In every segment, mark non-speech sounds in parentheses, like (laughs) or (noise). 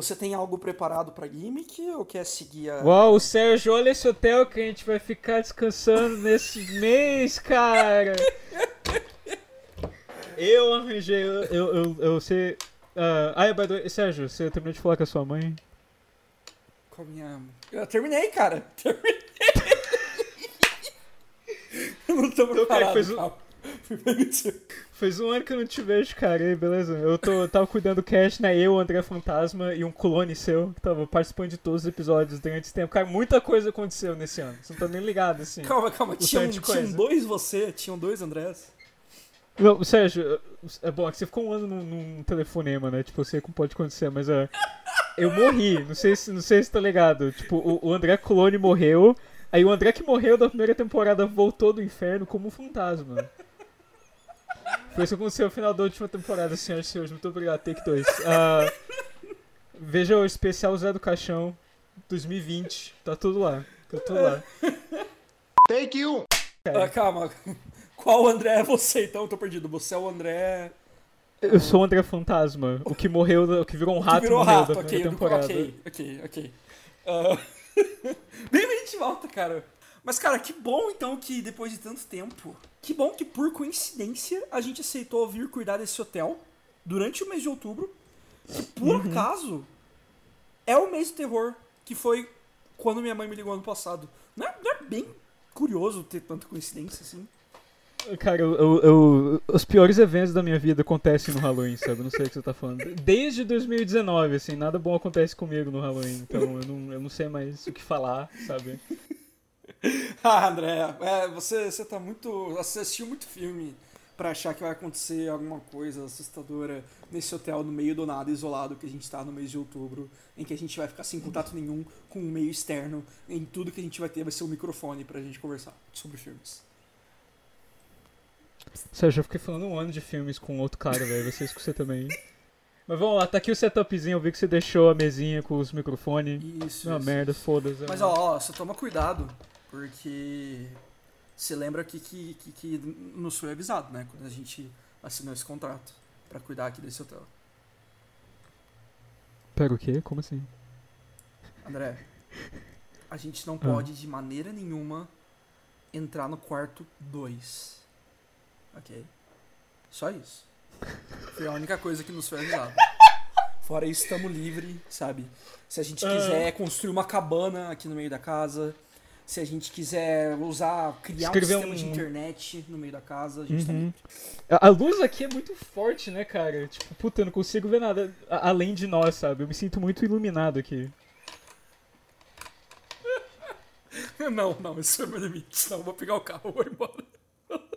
Você tem algo preparado pra gimmick ou quer seguir a. Uau, Sérgio, olha esse hotel que a gente vai ficar descansando nesse (laughs) mês, cara! Eu arranjei, eu, eu, eu, eu sei. Uh, ah, by the way, Sérgio, você terminou de falar com a sua mãe? Com a minha. Eu terminei, cara! (laughs) Terminei! (laughs) eu não tô preparado. Okay, fez, (laughs) fez um ano que eu não te vejo, cara. aí, beleza? Eu, tô, eu tava cuidando do cast, né? Eu, André Fantasma e um clone seu, que tava participando de todos os episódios durante esse tempo. Cara, muita coisa aconteceu nesse ano. Você não tá nem ligado, assim. Calma, calma. Tinham, tinham dois você, tinham dois Andrés. Não, Sérgio, é bom, é você ficou um ano num, num telefonema, né? Tipo, eu sei como pode acontecer, mas é. Eu morri, não sei se, não sei se tá ligado. Tipo, o, o André Clone morreu, aí o André que morreu da primeira temporada voltou do inferno como um fantasma. Foi isso que aconteceu no final da última temporada, senhoras e senhores. Muito obrigado, Take 2. Uh, ah, veja o especial Zé do Caixão 2020. Tá tudo lá. Tá tudo lá. Take 1! Ah, calma. Qual André é você? Então eu tô perdido. Você é o André. Eu sou o André Fantasma, o que morreu, o que virou um rato virou morreu rato, da okay, temporada. Ok, ok, ok. (laughs) Uh... Bem, a gente volta, cara. Mas, cara, que bom então que depois de tanto tempo, que bom que por coincidência a gente aceitou vir cuidar desse hotel durante o mês de outubro, que por uhum. acaso é o mês do terror, que foi quando minha mãe me ligou ano passado. Não é, não é bem curioso ter tanta coincidência assim? Cara, eu, eu, os piores eventos da minha vida acontecem no Halloween, sabe? Não sei o que você tá falando. Desde 2019, assim, nada bom acontece comigo no Halloween. Então eu não, eu não sei mais o que falar, sabe? (laughs) ah, André, é, você, você tá muito. Você assistiu muito filme para achar que vai acontecer alguma coisa assustadora nesse hotel no meio do nada, isolado, que a gente tá no mês de outubro, em que a gente vai ficar sem contato nenhum com o meio externo, em tudo que a gente vai ter vai ser um microfone pra gente conversar sobre filmes. Sérgio, eu fiquei falando um ano de filmes com outro cara, velho. Você escuta também. Mas vamos lá, tá aqui o setupzinho. Eu vi que você deixou a mesinha com os microfones. Isso. Uma merda, foda-se. Mas ó, ó, só toma cuidado, porque. Você lembra que, que, que, que nos foi avisado, né? Quando a gente assinou esse contrato para cuidar aqui desse hotel. Pera o quê? Como assim? André, a gente não ah. pode de maneira nenhuma entrar no quarto 2 ok? Só isso. Foi a única coisa que nos foi avisada. Fora isso, estamos livres, sabe? Se a gente quiser construir uma cabana aqui no meio da casa, se a gente quiser usar, criar Escrever um sistema um... de internet no meio da casa, a gente tá uhum. tá A luz aqui é muito forte, né, cara? Tipo, puta, eu não consigo ver nada além de nós, sabe? Eu me sinto muito iluminado aqui. (laughs) não, não, isso é meu limite. Não, eu vou pegar o carro e vou embora. (laughs)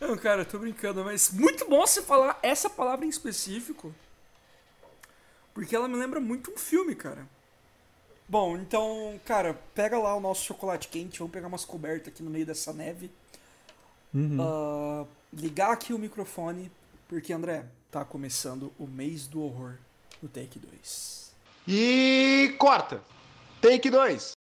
Não, cara, eu tô brincando, mas muito bom você falar essa palavra em específico. Porque ela me lembra muito um filme, cara. Bom, então, cara, pega lá o nosso chocolate quente, vamos pegar umas cobertas aqui no meio dessa neve. Uhum. Uh, ligar aqui o microfone, porque, André, tá começando o mês do horror no Take 2. E corta! Take 2!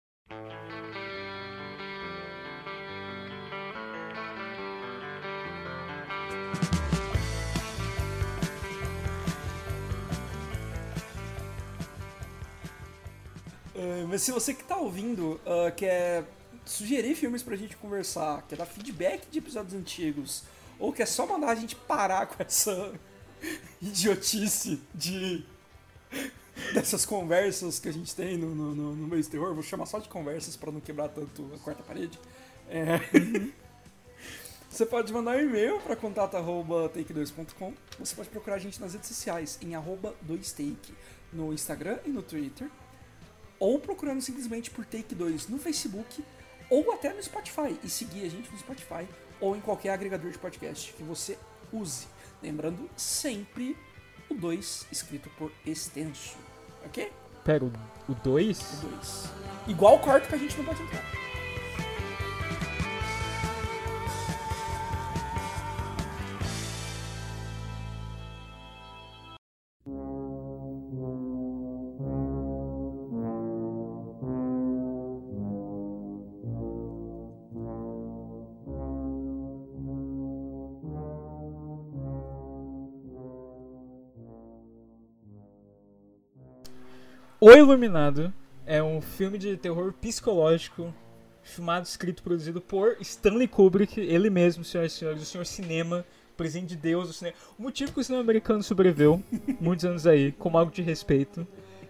Mas se você que tá ouvindo uh, quer sugerir filmes pra gente conversar, quer dar feedback de episódios antigos, ou quer só mandar a gente parar com essa (laughs) idiotice de (laughs) dessas conversas que a gente tem no, no, no, no meio do terror, vou chamar só de conversas para não quebrar tanto a quarta parede. É... (laughs) Você pode mandar um e-mail para contato@take2.com. Você pode procurar a gente nas redes sociais em arroba 2take no Instagram e no Twitter ou procurando simplesmente por Take 2 no Facebook ou até no Spotify e seguir a gente no Spotify ou em qualquer agregador de podcast que você use. Lembrando sempre o 2 escrito por extenso, ok? Pera, o 2? O 2. Igual o quarto que a gente não pode entrar. O Iluminado é um filme de terror psicológico, filmado, escrito e produzido por Stanley Kubrick, ele mesmo, senhoras e senhores, o senhor cinema, presente de Deus, o, cinema. o motivo que o cinema americano sobreviveu, muitos anos aí, como algo de respeito.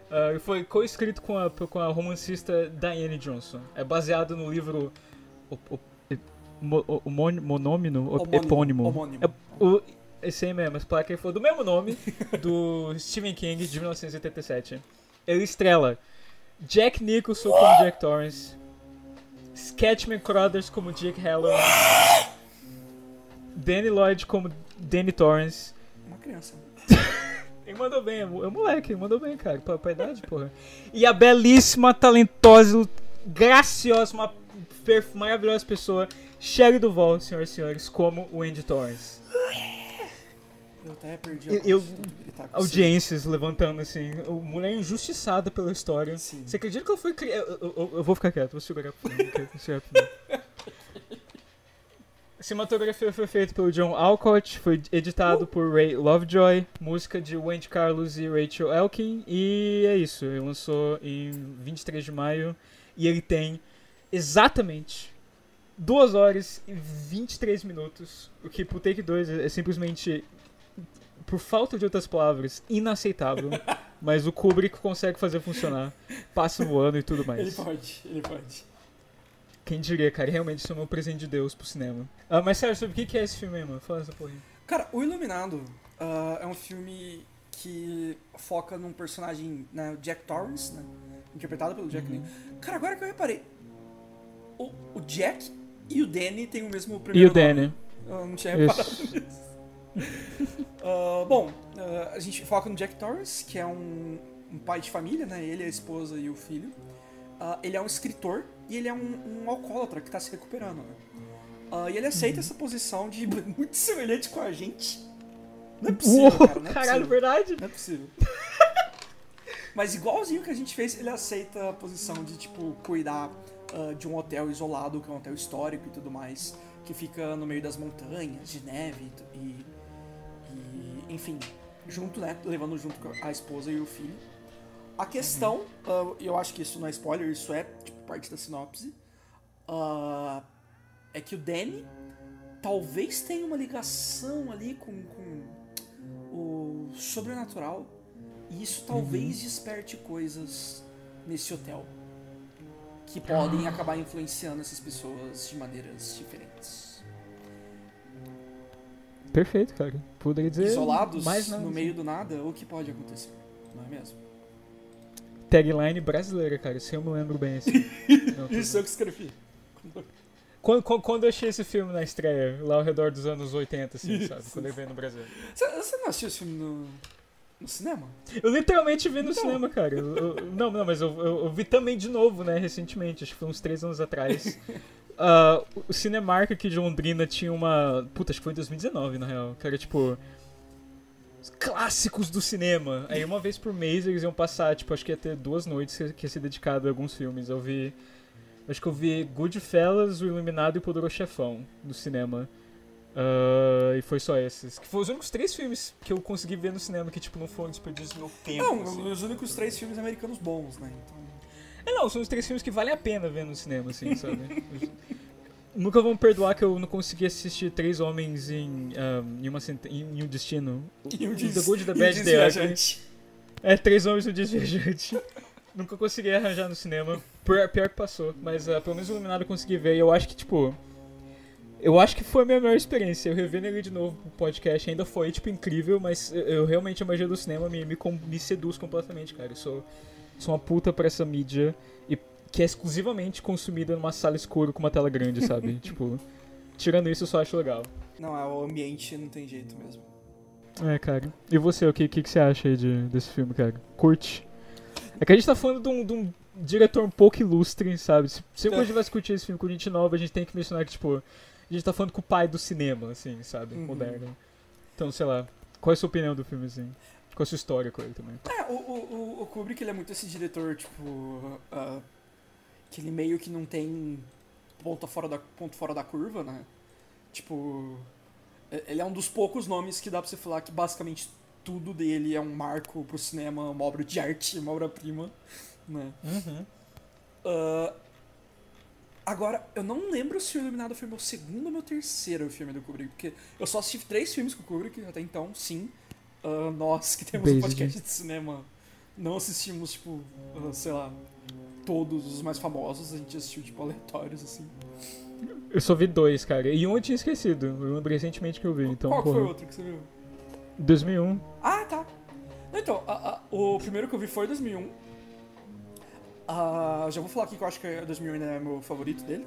Uh, foi co-escrito com a, com a romancista Diane Johnson. É baseado no livro o, o, mo, o, monômino, Homônimo, epônimo. homônimo. É, o, esse aí mesmo, as placas foi do mesmo nome do Stephen King de 1987. Ele estrela Jack Nicholson como Jack Torrance, Sketchman Crothers como Jake Halloran, Danny Lloyd como Danny Torrance. Uma criança. (laughs) Ele mandou bem, é é moleque, ele mandou bem, cara, pra, pra idade, porra. E a belíssima, talentosa, graciosa, uma maravilhosa pessoa, Shelley Duval, senhoras e senhores, como o Andy Torrance. Eu até perdi Eu- a eu- com você. Audiências levantando assim, o mulher injustiçada pela história. Sim. Você acredita que ela foi criada? Eu, eu- eu vou ficar quieto, vou segurar final. A cinematografia foi feita pelo John Alcott, foi editado por Ray Lovejoy, música de Wendy Carlos e Rachel Elkin, e é isso. Ele lançou em 23 de maio e ele tem exatamente 2 horas e 23 minutos, o que pro Take 2 é simplesmente, por falta de outras palavras, inaceitável. (laughs) Mas o Kubrick consegue fazer funcionar. Passa voando e tudo mais. Ele pode, ele pode. Quem diria, cara? Realmente isso é um presente de Deus pro cinema. Ah, mas sério, sobre o que que é esse filme aí, mano? Fala essa porra aí. Cara, O Iluminado ah, é um filme que foca num personagem, né, Jack Torrance, né? Interpretado pelo Uhum. Jack Nicholson. Cara, agora que eu reparei, o, o Jack e o Danny têm o mesmo E primeiro o Danny. nome. Eu não tinha reparado Isso. nisso. (laughs) Ah, bom, ah, a gente foca no Jack Torrance, que é um, um pai de família, né? Ele, a esposa e o filho. Ah, ele é um escritor e ele é um, um alcoólatra que tá se recuperando, né? E ele aceita essa posição de (laughs) muito semelhante com a gente. Não é possível, Uou, cara. Não é caralho, possível. verdade? Não é possível. (laughs) Mas igualzinho que a gente fez, ele aceita a posição de, tipo, cuidar de um hotel isolado, que é um hotel histórico e tudo mais, que fica no meio das montanhas, de neve e, e, enfim, junto, né, levando junto com a esposa e o filho. A questão, ah, e eu acho que isso não é spoiler, isso é, tipo, parte da sinopse, ah, é que o Danny talvez tenha uma ligação ali com, com o sobrenatural. E isso talvez desperte coisas nesse hotel. Que podem acabar influenciando essas pessoas de maneiras diferentes. Perfeito, cara. Poderia dizer. Isolados mais nada, no assim. meio do nada, o que pode acontecer? Não é mesmo? Tagline brasileira, cara. Se eu me lembro bem assim. (laughs) Não, Isso eu que escrevi. Quando, quando, eu achei esse filme na estreia, lá ao redor dos anos 80, assim, Isso. sabe? Quando ele veio no Brasil. Você, não assistiu esse filme no, no cinema? Eu literalmente vi no Então. cinema, cara. Eu- eu- não, não, mas eu, eu- eu vi também de novo, né, recentemente. Acho que foi uns três anos atrás. (laughs) Ah, o Cinemark aqui de Londrina tinha uma. Puta, acho que foi em 2019, na real. Que era tipo. os Clássicos do cinema. Aí uma vez por mês eles iam passar, tipo, acho que ia ter duas noites que ia ser dedicado a alguns filmes. Eu vi. Acho que eu vi Goodfellas, O Iluminado e o Poderoso Chefão no cinema. Ah, e foi só esses. Que foram os únicos três filmes que eu consegui ver no cinema que, tipo, não foram desperdício do meu tempo. Não, assim. os únicos três filmes americanos bons, né? Então, É, não, são os três filmes que valem a pena ver no cinema, assim, sabe? (laughs) Nunca vão perdoar que eu não consegui assistir Três Homens em, ahm, em, uma, em, um Destino. (laughs) e o The Good, The Bad, The Ugly. É, Três Homens no Desviajante. (laughs) Nunca consegui arranjar no cinema. Pior, pior que passou. Mas ah, pelo menos o Iluminado eu consegui ver. E eu acho que, tipo... Eu acho que foi a minha melhor experiência. Eu revendo ele de novo pro podcast ainda foi, tipo, incrível. Mas eu, eu realmente, a magia do cinema me, me, me seduz completamente, cara. Eu sou, sou uma puta pra essa mídia. E que é exclusivamente consumida numa sala escura com uma tela grande, sabe? (laughs) tipo... Tirando isso, eu só acho legal. Não, é o ambiente não tem jeito mesmo. É, cara. E você, o que, que, que você acha aí de, desse filme, cara? Curte? É que a gente tá falando de um, de um diretor um pouco ilustre, sabe? Se, se É. a gente vai discutir esse filme com gente nova, a gente tem que mencionar que, tipo, a gente tá falando com o pai do cinema, assim, sabe? Uhum. Moderno. Então, sei lá, qual é a sua opinião do filme, assim? Qual é a sua história com ele também? É, o, o, o- Kubrick ele é muito esse diretor, tipo. ah, que ele meio que não tem ponto fora da, ponto fora da curva, né? Tipo. Ele é um dos poucos nomes que dá pra você falar que basicamente tudo dele é um marco pro cinema, uma obra de arte, uma obra-prima, né? Uhum. Ah, agora, eu não lembro se o Iluminado foi meu segundo ou meu terceiro filme do Kubrick, porque eu só assisti três filmes com o Kubrick até então, sim. Ah, nós que temos um Beijo. podcast de cinema não assistimos, tipo, ah, sei lá, todos os mais famosos, a gente assistiu, tipo, aleatórios, assim. Eu só vi dois, cara. E um eu tinha esquecido. Eu lembrei recentemente que eu vi. Então, Qual porra. foi o outro que você viu? 2001. Ah, tá. Não, Então, a- a- o primeiro que eu vi foi 2001. Ah, já vou falar aqui que eu acho que 2001 ainda é meu favorito dele.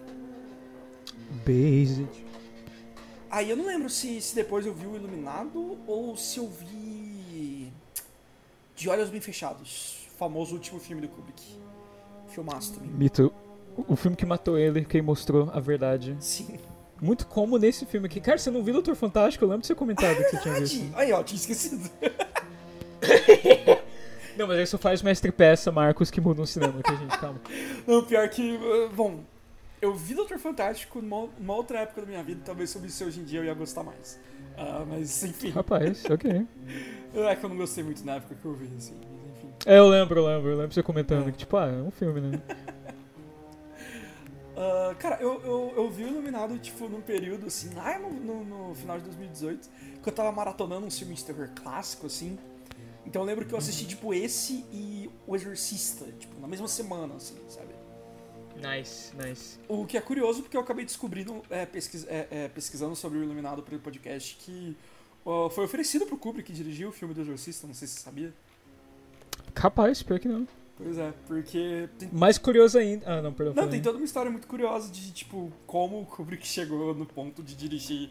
Basic. Aí eu não lembro se, se depois eu vi o Iluminado ou se eu vi. De Olhos Bem Fechados. Famoso último filme do Kubrick. Filmaço também. Mito. O filme que matou ele, quem mostrou a verdade. Sim. Muito como nesse filme aqui. Cara, você não viu Doutor Fantástico? Eu lembro de você comentado que você tinha visto. Verdade. Aí, ó, tinha esquecido. (laughs) Não, mas aí só faz mestre peça, Marcos, que muda o cinema aqui, gente. Calma. (laughs) Não, pior que. uh, Bom, eu vi Doutor Fantástico numa, numa outra época da minha vida. Talvez eu visse hoje em dia eu ia gostar mais. Ah, mas, enfim. Rapaz, ok. (laughs) É que eu não gostei muito na época que eu vi, assim. Mas, enfim. É, eu lembro, eu lembro. Eu lembro você comentando que, tipo, ah, é um filme, né? (laughs) Ah, cara, eu, eu, eu vi o Iluminado, tipo, num período, assim, lá no, no, no final de 2018, que eu tava maratonando um filme de terror clássico, assim. Então eu lembro que eu assisti, tipo, esse e O Exorcista, tipo, na mesma semana, assim, sabe? Nice, nice. O que é curioso, porque eu acabei descobrindo, é, pesquis- é, é, pesquisando sobre o Iluminado pelo podcast, que ó, foi oferecido pro Kubrick dirigir o filme do Exorcista, não sei se você sabia. Capaz, pior que não. Pois é, porque tem Mais curioso ainda. Ah, não, perdão. Não, tem toda uma história muito curiosa de, tipo, como o Kubrick (laughs) chegou no ponto de dirigir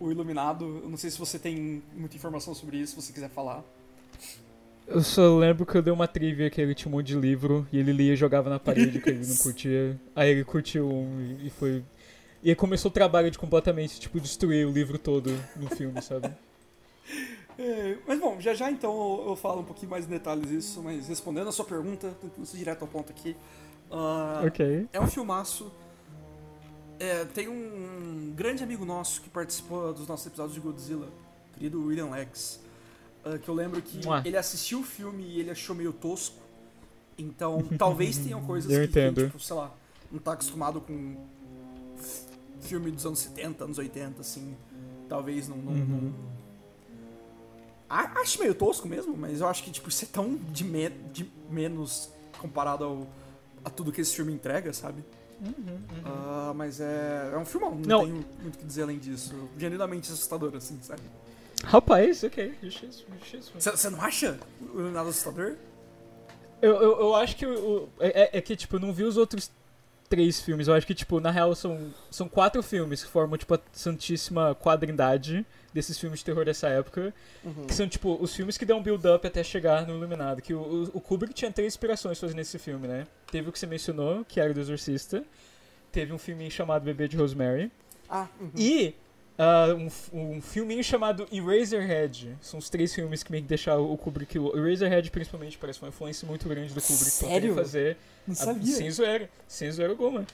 o Iluminado. Eu não sei se você tem muita informação sobre isso, se você quiser falar. Eu só lembro que eu dei uma trivia que ele tinha um monte de livro e ele lia e jogava na parede que ele não (laughs) curtia. Aí ele curtiu um e foi. E aí começou o trabalho de completamente, tipo, destruir o livro todo no filme, sabe? (laughs) É, mas bom, já já então eu, falo um pouquinho mais em detalhes isso, mas respondendo a sua pergunta, tentando ser direto ao ponto aqui. ah, Ok. É um filmaço. É, tem um grande amigo nosso que participou dos nossos episódios de Godzilla, querido William Lex, que eu lembro que Mua. ele assistiu o filme e ele achou meio tosco. Então, talvez (laughs) tenham coisas Eu que, entendo. tipo, sei lá, não tá acostumado com filme dos anos 70, anos 80, assim. Talvez não. não, Uhum. não- A- Acho meio tosco mesmo, mas eu acho que, tipo, isso é tão de, me- de menos comparado ao, a tudo que esse filme entrega, sabe? Ah, mas é, é um filmão, não, Não. tenho muito o que dizer além disso. Genuinamente assustador, assim, sabe? Rapaz, ok. Justíssimo, justíssimo. Você não acha o Iluminado assustador? Eu, eu, eu acho que o, o- é, é que, tipo, eu não vi os outros três filmes. Eu acho que, tipo, na real são, são quatro filmes que formam, tipo, a santíssima quadrindade desses filmes de terror dessa época. Que são, tipo, os filmes que dão build-up até chegar no Iluminado. Que o, o, o Kubrick tinha três inspirações fazendo esse filme, né? Teve o que você mencionou, que era o do Exorcista. Teve um filme chamado Bebê de Rosemary. Ah, uhum. E ah, um, um filminho chamado Eraserhead. São os três filmes que meio que deixaram o Kubrick. O Eraserhead, principalmente, parece uma influência muito grande do Kubrick. pra Sério? poder fazer. não a- sabia. sem zoeira. Sem zoeira alguma.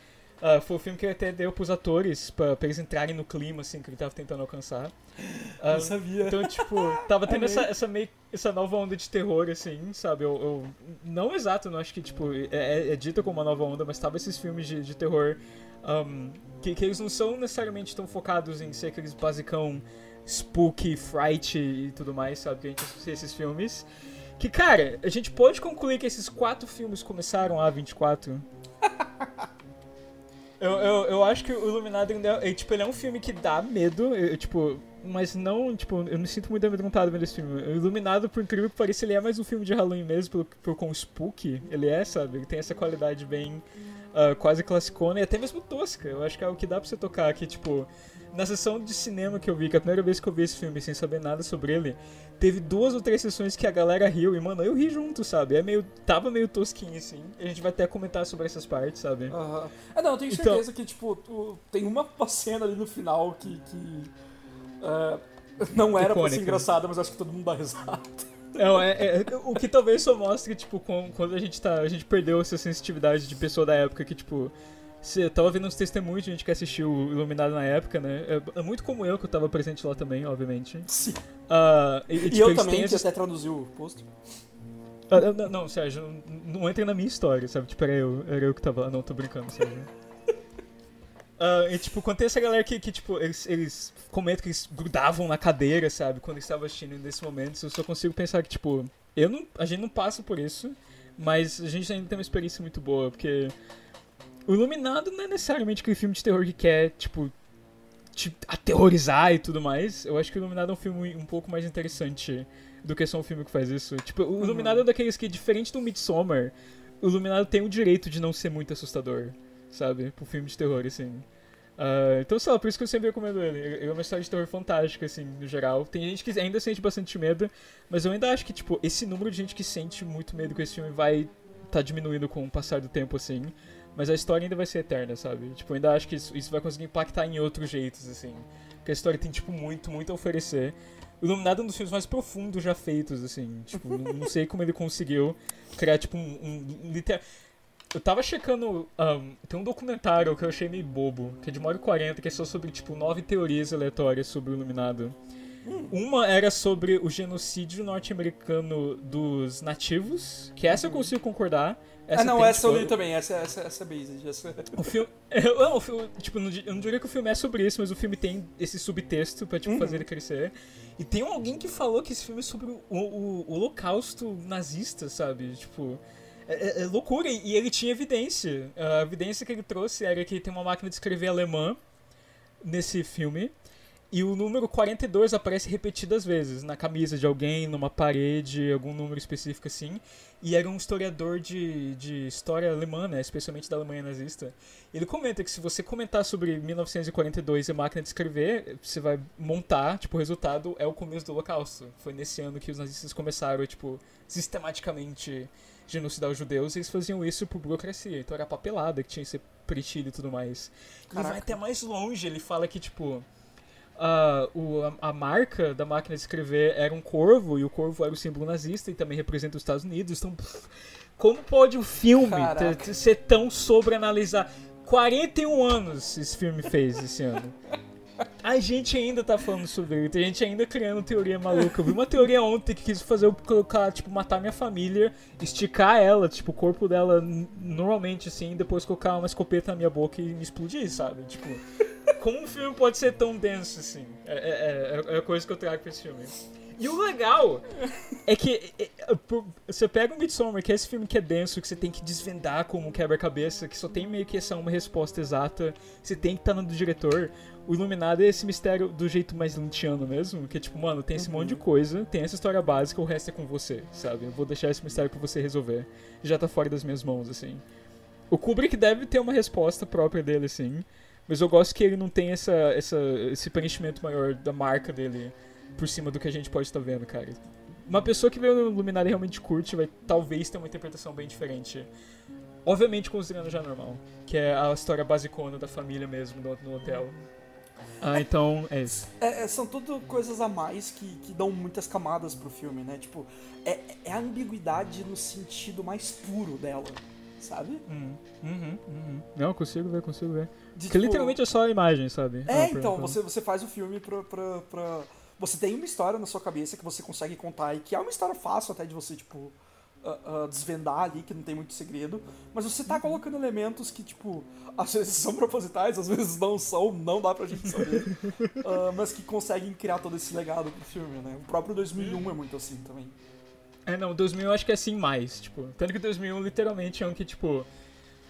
Ah, foi o filme que ele até deu pros atores, pra, pra eles entrarem no clima, assim, que ele tava tentando alcançar. (gasps) Ah, não sabia. então, tipo, tava tendo Amei. essa, essa, meio, essa nova onda de terror, assim, sabe? Eu, eu- não exato, não acho que, tipo, é, é, é dita como uma nova onda, mas tava esses filmes de, de terror um, que, que eles não são necessariamente tão focados em ser aqueles basicão spooky, fright e tudo mais, sabe? Que a gente associa esses filmes. Que, cara, a gente pode concluir que esses quatro filmes começaram a 24. (laughs) Eu, eu, eu acho que o Iluminado ainda é, tipo, ele é um filme que dá medo, eu, tipo, mas não, tipo, eu me sinto muito amedrontado vendo esse filme. O Iluminado, por incrível que pareça, ele é mais um filme de Halloween mesmo, pelo, pelo quão spooky ele é, sabe? Ele tem essa qualidade bem ah, quase classicona e até mesmo tosca. Eu acho que é o que dá pra você tocar aqui, tipo, na sessão de cinema que eu vi, que é a primeira vez que eu vi esse filme sem saber nada sobre ele, teve duas ou três sessões que a galera riu e, mano, eu ri junto, sabe? É meio, tava meio tosquinho, assim. A gente vai até comentar sobre essas partes, sabe? Aham. Ah, não, eu tenho Então- certeza que, tipo, tu- tem uma cena ali no final que. que ah, não era pra ser Icônica. engraçada, mas acho que todo mundo dá risada. Não, é, é- o que talvez só mostre, tipo, com- quando a gente tá. A gente perdeu essa sensitividade de pessoa da época que, tipo. Você tava vendo uns testemunhos de gente que assistiu o Iluminado na época, né? É, é muito como eu, que eu tava presente lá também, obviamente. Sim. Uh, e, E, tipo, eu também, que até traduziu o post. Ah, não, não, Sérgio, não, não entra na minha história, sabe? Tipo, era eu, era eu que tava lá. Não, tô brincando, Sérgio. Ah, e, tipo, quando tem essa galera que, que tipo, eles, eles comentam que eles grudavam na cadeira, sabe? Quando eles estavam assistindo nesse momento, eu só consigo pensar que, tipo, eu não, a gente não passa por isso, mas a gente ainda tem uma experiência muito boa, porque o Iluminado não é necessariamente aquele filme de terror que quer, tipo, te aterrorizar e tudo mais. Eu acho que o Iluminado é um filme um pouco mais interessante do que só um filme que faz isso. Tipo, o Iluminado é um daqueles que, diferente do Midsommar, o Iluminado tem o direito de não ser muito assustador, sabe? Pro filme de terror, assim. Ah, então, sei lá, por isso que eu sempre recomendo ele. Ele é uma história de terror fantástica, assim, no geral. Tem gente que ainda sente bastante medo, mas eu ainda acho que, tipo, esse número de gente que sente muito medo com esse filme vai tá diminuindo com o passar do tempo, assim. Mas a história ainda vai ser eterna, sabe? Tipo, ainda acho que isso, isso vai conseguir impactar em outros jeitos, assim. Porque a história tem, tipo, muito, muito a oferecer. O Iluminado é um dos filmes mais profundos já feitos, assim. Tipo, não, sei como ele conseguiu criar, tipo, um, um, um liter... Eu tava checando. ahn, tem um documentário que eu achei meio bobo, que é de 1 hora e 40, que é só sobre, tipo, nove teorias aleatórias sobre o Iluminado. Uma era sobre o genocídio norte-americano dos nativos, que essa eu consigo concordar. ah, não, tem, essa eu tipo, li também, essa, essa, essa é. Essa... o filme. (laughs) Eu, não, o filme, tipo, eu não diria que o filme é sobre isso, mas o filme tem esse subtexto pra tipo, fazer ele crescer. E tem alguém que falou que esse filme é sobre o, o- o holocausto nazista, sabe? Tipo. É, é- é loucura, e ele tinha evidência. A evidência que ele trouxe era que tem uma máquina de escrever alemã nesse filme. E o número 42 aparece repetidas vezes na camisa de alguém, numa parede, algum número específico assim. E era um historiador de, de história alemã, né, especialmente da Alemanha nazista. Ele comenta que se você comentar sobre 1942 e máquina de escrever, você vai montar, tipo, o resultado é o começo do Holocausto. Foi nesse ano que os nazistas começaram, tipo, sistematicamente genocidar os judeus, eles faziam isso por burocracia. Então era papelada que tinha que ser preenchido e tudo mais. Ele vai Caraca. até mais longe, ele fala que, tipo, a, o, a, a marca da máquina de escrever era um corvo, e o corvo era o símbolo nazista e também representa os Estados Unidos. Então, pff, como pode um filme Caraca. ser tão sobreanalisar? 41 anos esse filme fez esse ano. (laughs) A gente ainda tá falando sobre ele, tem gente ainda criando teoria maluca. Eu vi uma teoria ontem que quis fazer eu colocar, tipo, matar minha família, esticar ela, tipo, o corpo dela normalmente assim, depois colocar uma escopeta na minha boca e me explodir, sabe? Tipo, como um filme pode ser tão denso assim? É, é, é, é a coisa que eu trago pra esse filme. E o legal é que é, é, você pega o Midsommar, que é esse filme que é denso, que você tem que desvendar como um quebra-cabeça, que só tem meio que essa uma resposta exata, você tem que estar no do diretor. O Iluminado é esse mistério do jeito mais lintiano mesmo, que é tipo, mano, tem esse monte de coisa, tem essa história básica, o resto é com você, sabe? Eu vou deixar esse mistério pra você resolver. Já tá fora das minhas mãos, assim. O Kubrick deve ter uma resposta própria dele, assim. Mas eu gosto que ele não tem essa, essa, esse preenchimento maior da marca dele por cima do que a gente pode estar vendo, cara. Uma pessoa que vê o Iluminado e realmente curte vai talvez ter uma interpretação bem diferente. Obviamente considerando já normal, que é a história basicona da família mesmo no, no hotel. Ah, então é isso. É, é, são tudo coisas a mais que, que dão muitas camadas pro filme, né? Tipo, é, é a ambiguidade no sentido mais puro dela, sabe? Uhum, uhum, uhum. Não, consigo ver, consigo ver. De, Porque tipo, literalmente é só a imagem, sabe? É, Ah, então, você, você faz o filme pra, pra, pra. Você tem uma história na sua cabeça que você consegue contar e que é uma história fácil até de você, tipo, ah, ah, desvendar ali, que não tem muito segredo. Mas você Uhum. tá colocando elementos que, tipo, às vezes são propositais, às vezes não são, não dá pra gente saber. (laughs) Ah, mas que conseguem criar todo esse legado pro filme, né? O próprio 2001 é muito assim também. É, não, 2000 eu acho que é assim mais, tipo. Tanto que 2001 literalmente é um que, tipo,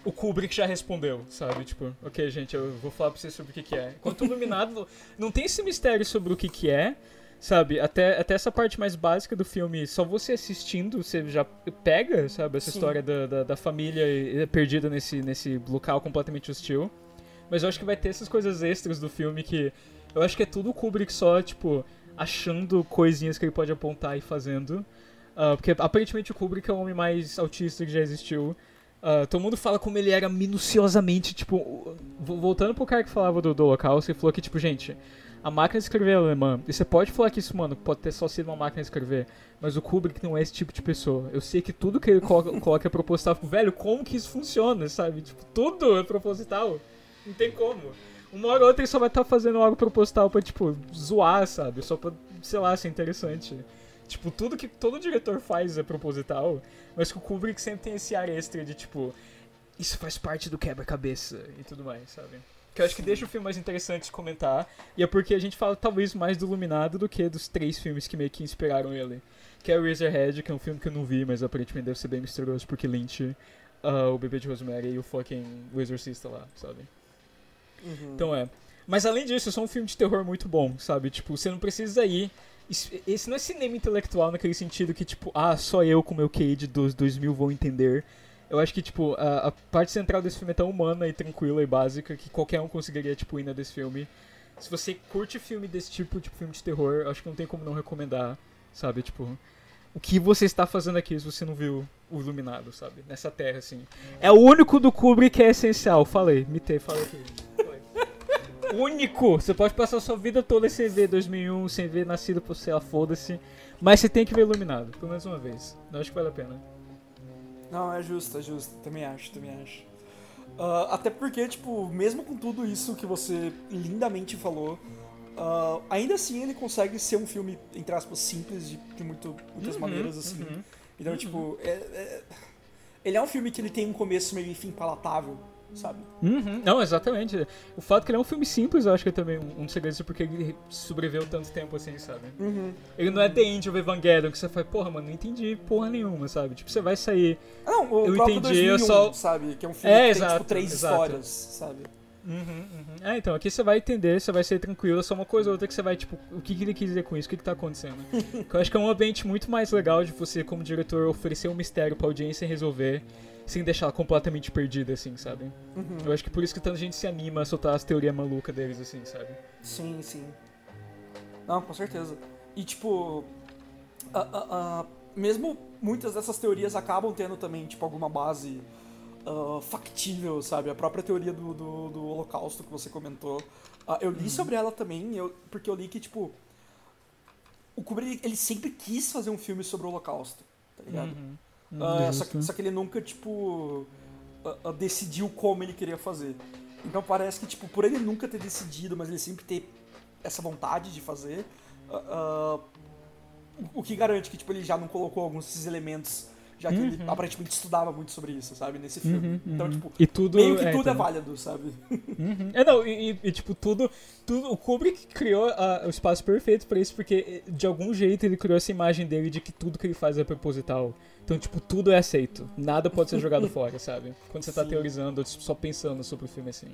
o Kubrick já respondeu, sabe? Tipo, ok, gente, eu vou falar pra vocês sobre o que que é. Enquanto o Iluminado (laughs) não tem esse mistério sobre o que que é, sabe? Até, até essa parte mais básica do filme, só você assistindo, você já pega, sabe? Essa Sim. história da, da, da família eh, perdida nesse, nesse local completamente hostil. Mas eu acho que vai ter essas coisas extras do filme que. Eu acho que é tudo o Kubrick só, tipo, achando coisinhas que ele pode apontar e fazendo. Ah, porque aparentemente o Kubrick é o homem mais autista que já existiu. Ah, todo mundo fala como ele era minuciosamente, tipo. Voltando pro cara que falava do, do Holocausto, ele falou que, tipo, gente. A máquina de escrever é alemã. E você pode falar que isso, mano, pode ter só sido uma máquina de escrever. Mas o Kubrick não é esse tipo de pessoa. Eu sei que tudo que ele coloca, (laughs) coloca é proposital. Fico, velho, como que isso funciona, sabe? Tipo, tudo é proposital. Não tem como. Uma hora ou outra ele só vai estar tá fazendo algo proposital pra, tipo, zoar, sabe? Só pra, sei lá, ser interessante. Tipo, tudo que todo diretor faz é proposital. Mas que o Kubrick sempre tem esse ar extra de, tipo, isso faz parte do quebra-cabeça e tudo mais, sabe? Que eu acho que deixa o filme mais interessante de comentar. E é porque a gente fala talvez mais do Iluminado do que dos três filmes que meio que inspiraram ele. Que é o Razorhead, que é um filme que eu não vi, mas aparentemente deve ser bem misterioso porque Lynch, uh, o Bebê de Rosemary e o fucking O Exorcista lá, sabe? Uhum. Então é. Mas além disso, é só um filme de terror muito bom, sabe? Tipo, você não precisa ir. Esse não é cinema intelectual naquele sentido que, tipo, ah, só eu com meu Cade dos 2000 vou entender eu acho que, tipo, a, a, parte central desse filme é tão humana e tranquila e básica que qualquer um conseguiria, tipo, ir na desse filme. Se você curte filme desse tipo, tipo, filme de terror, acho que não tem como não recomendar, sabe? Tipo, o que você está fazendo aqui se você não viu o Iluminado, sabe? Nessa terra, assim. É o único do Kubrick que é essencial. Falei, mitei, falei aqui. Único! Você pode passar a sua vida toda sem ver 2001, sem ver Nascido por Sei foda-se. Mas você tem que ver Iluminado, pelo menos uma vez. Eu acho que vale a pena. Não, é justo, é justo. Também acho, também acho. Uh, até porque, tipo, mesmo com tudo isso que você lindamente falou, uh, ainda assim ele consegue ser um filme, entre aspas, simples de, de muito, muitas uhum, maneiras, assim. Uhum, então, uhum. tipo, é, é, ele é um filme que ele tem um começo meio, enfim, palatável sabe? Uhum. Não, exatamente. O fato que ele é um filme simples, eu acho que é também um, um segredo porque ele sobreviveu tanto tempo assim, sabe? Uhum. Ele não é The End of Evangelion, que você fala, porra, mano, não entendi porra nenhuma, sabe? Tipo, você vai sair. Não, o eu entendi, 2001, eu só. Sabe? Que é um filme é, que exato, tem, tipo, três exato. histórias, sabe? Uhum, uhum. É, então, aqui você vai entender, você vai ser tranquilo, é só uma coisa ou outra que você vai, tipo, o que, que ele quis dizer com isso, o que, que tá acontecendo. (laughs) eu acho que é um ambiente muito mais legal de você, como diretor, oferecer um mistério pra audiência resolver sem deixar ela completamente perdida, assim, sabe? Uhum. Eu acho que por isso que tanta gente se anima a soltar as teorias malucas deles, assim, sabe? Sim, sim. Não, com certeza. E, tipo, a, a, a, mesmo muitas dessas teorias acabam tendo também, tipo, alguma base uh, factível, sabe? A própria teoria do, do, do Holocausto que você comentou. Uh, eu li uhum. sobre ela também, eu, porque eu li que, tipo, o Kubrick, ele sempre quis fazer um filme sobre o Holocausto, tá ligado? Uhum. Uh, só, que, só, que, ele nunca, tipo, uh, uh, decidiu como ele queria fazer. Então parece que, tipo, por ele nunca ter decidido, mas ele sempre ter essa vontade de fazer, o que garante que, tipo, ele já não colocou alguns desses elementos já que uhum. ele aparentemente estudava muito sobre isso, sabe, nesse filme. Uhum, uhum. Então, tipo, e tudo, meio que é, tudo é, é válido, sabe? Uhum. É, não, e, e, tipo, tudo, tudo, o Kubrick criou o espaço perfeito para isso, porque de algum jeito ele criou essa imagem dele de que tudo que ele faz é proposital. Então, tipo, tudo é aceito. Nada pode ser jogado (laughs) fora, sabe? Quando você tá Sim. teorizando ou só pensando sobre o filme assim.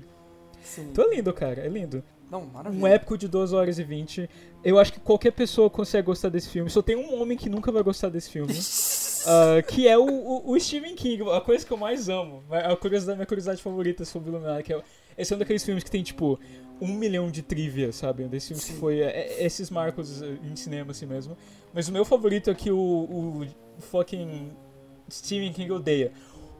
Sim. Então é lindo, cara, é lindo. Não, maravilha. Um épico de 2 horas e 20. Eu acho que qualquer pessoa consegue gostar desse filme. Só tem um homem que nunca vai gostar desse filme. uh, (laughs) que é o, o, o, Stephen King, a coisa que eu mais amo. A curiosidade, minha curiosidade favorita sobre o Iluminado, que é, esse é um daqueles filmes que tem, tipo, um milhão de trivia, sabe? Um desses filmes que foi. É, é, esses marcos em cinema, assim mesmo. Mas o meu favorito é que o, o fucking Stephen King odeia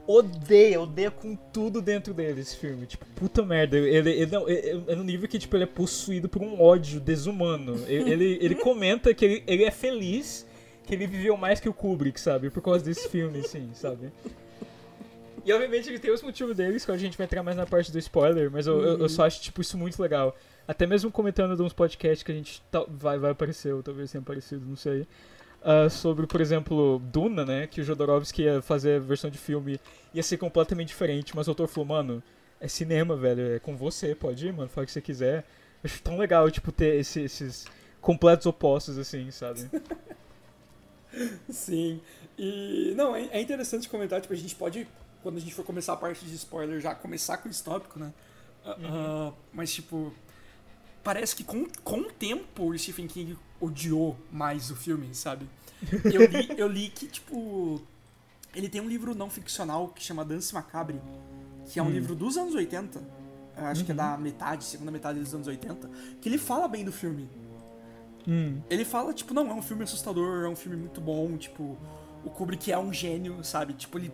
odeia, odeia com tudo dentro dele esse filme. Tipo, puta merda. Ele, ele, não, ele, é no nível que tipo, ele é possuído por um ódio desumano. Ele, (laughs) ele, ele comenta que ele, ele é feliz que ele viveu mais que o Kubrick, sabe? Por causa desse filme, assim, sabe? E obviamente ele tem os motivos deles, que a gente vai entrar mais na parte do spoiler, mas eu, uhum. eu, eu, só acho, tipo, isso muito legal. Até mesmo comentando de uns podcasts que a gente vai, vai aparecer, ou talvez tenha aparecido, não sei uh, sobre, por exemplo, Duna, né? Que o Jodorowsky ia fazer a versão de filme, ia ser completamente diferente, mas o autor falou, mano, é cinema, velho, é com você, pode ir, mano, fala o que você quiser. Eu acho tão legal, tipo, ter esse, esses completos opostos, assim, sabe? (laughs) Sim. E, não, é, é interessante comentar, tipo, a gente pode, quando a gente for começar a parte de spoiler, já começar com esse tópico, né? Uh, uhum. uh, mas, tipo, parece que com, com o tempo o Stephen King odiou mais o filme, sabe? Eu li, eu li que, tipo. Ele tem um livro não ficcional que chama Dance Macabre, que é um hum. livro dos anos 80. Eu acho uhum. que é da uhum. metade, segunda metade dos anos 80. Que ele fala bem do filme. Hum. Ele fala, tipo, não, é um filme assustador, é um filme muito bom, tipo, o Kubrick é um gênio, sabe? Tipo, ele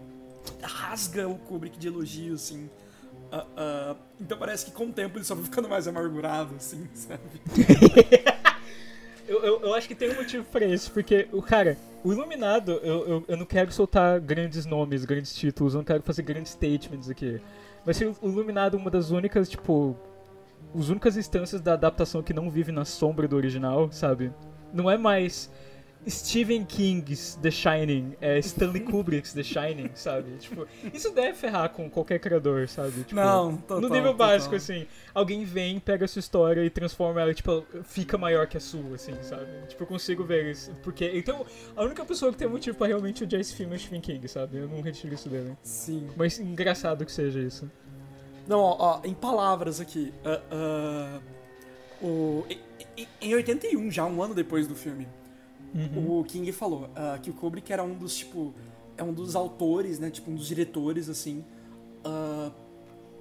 rasga o Kubrick de elogio, assim. Uh, ah, então parece que com o tempo ele só vai ficando mais amargurado, assim, (laughs) sabe? Eu, eu, eu acho que tem um motivo pra isso, porque o cara, o Iluminado, eu, eu, eu não quero soltar grandes nomes, grandes títulos, eu não quero fazer grandes statements aqui. Mas o Iluminado uma das únicas, tipo. As únicas instâncias da adaptação que não vive na sombra do original, sabe? Não é mais Stephen King's The Shining, é Stanley (laughs) Kubrick's The Shining, sabe? Tipo, isso deve ferrar com qualquer criador, sabe? Tipo, Não, total, No nível total. básico, assim, alguém vem, pega a sua história e transforma ela, tipo, fica maior que a sua, assim, sabe? Tipo, eu consigo ver isso. Porque, então, a única pessoa que tem motivo pra realmente odiar esse filme é o Stephen King, sabe? Eu não retiro isso dele. Sim. Mas engraçado que seja isso. Não, ó, ó, em palavras aqui. ah, ah, o, em- em 81, já um ano depois do filme, Uhum. o King falou ah, que o Kubrick era um dos, tipo, é um dos autores, né, tipo, um dos diretores, assim, ah,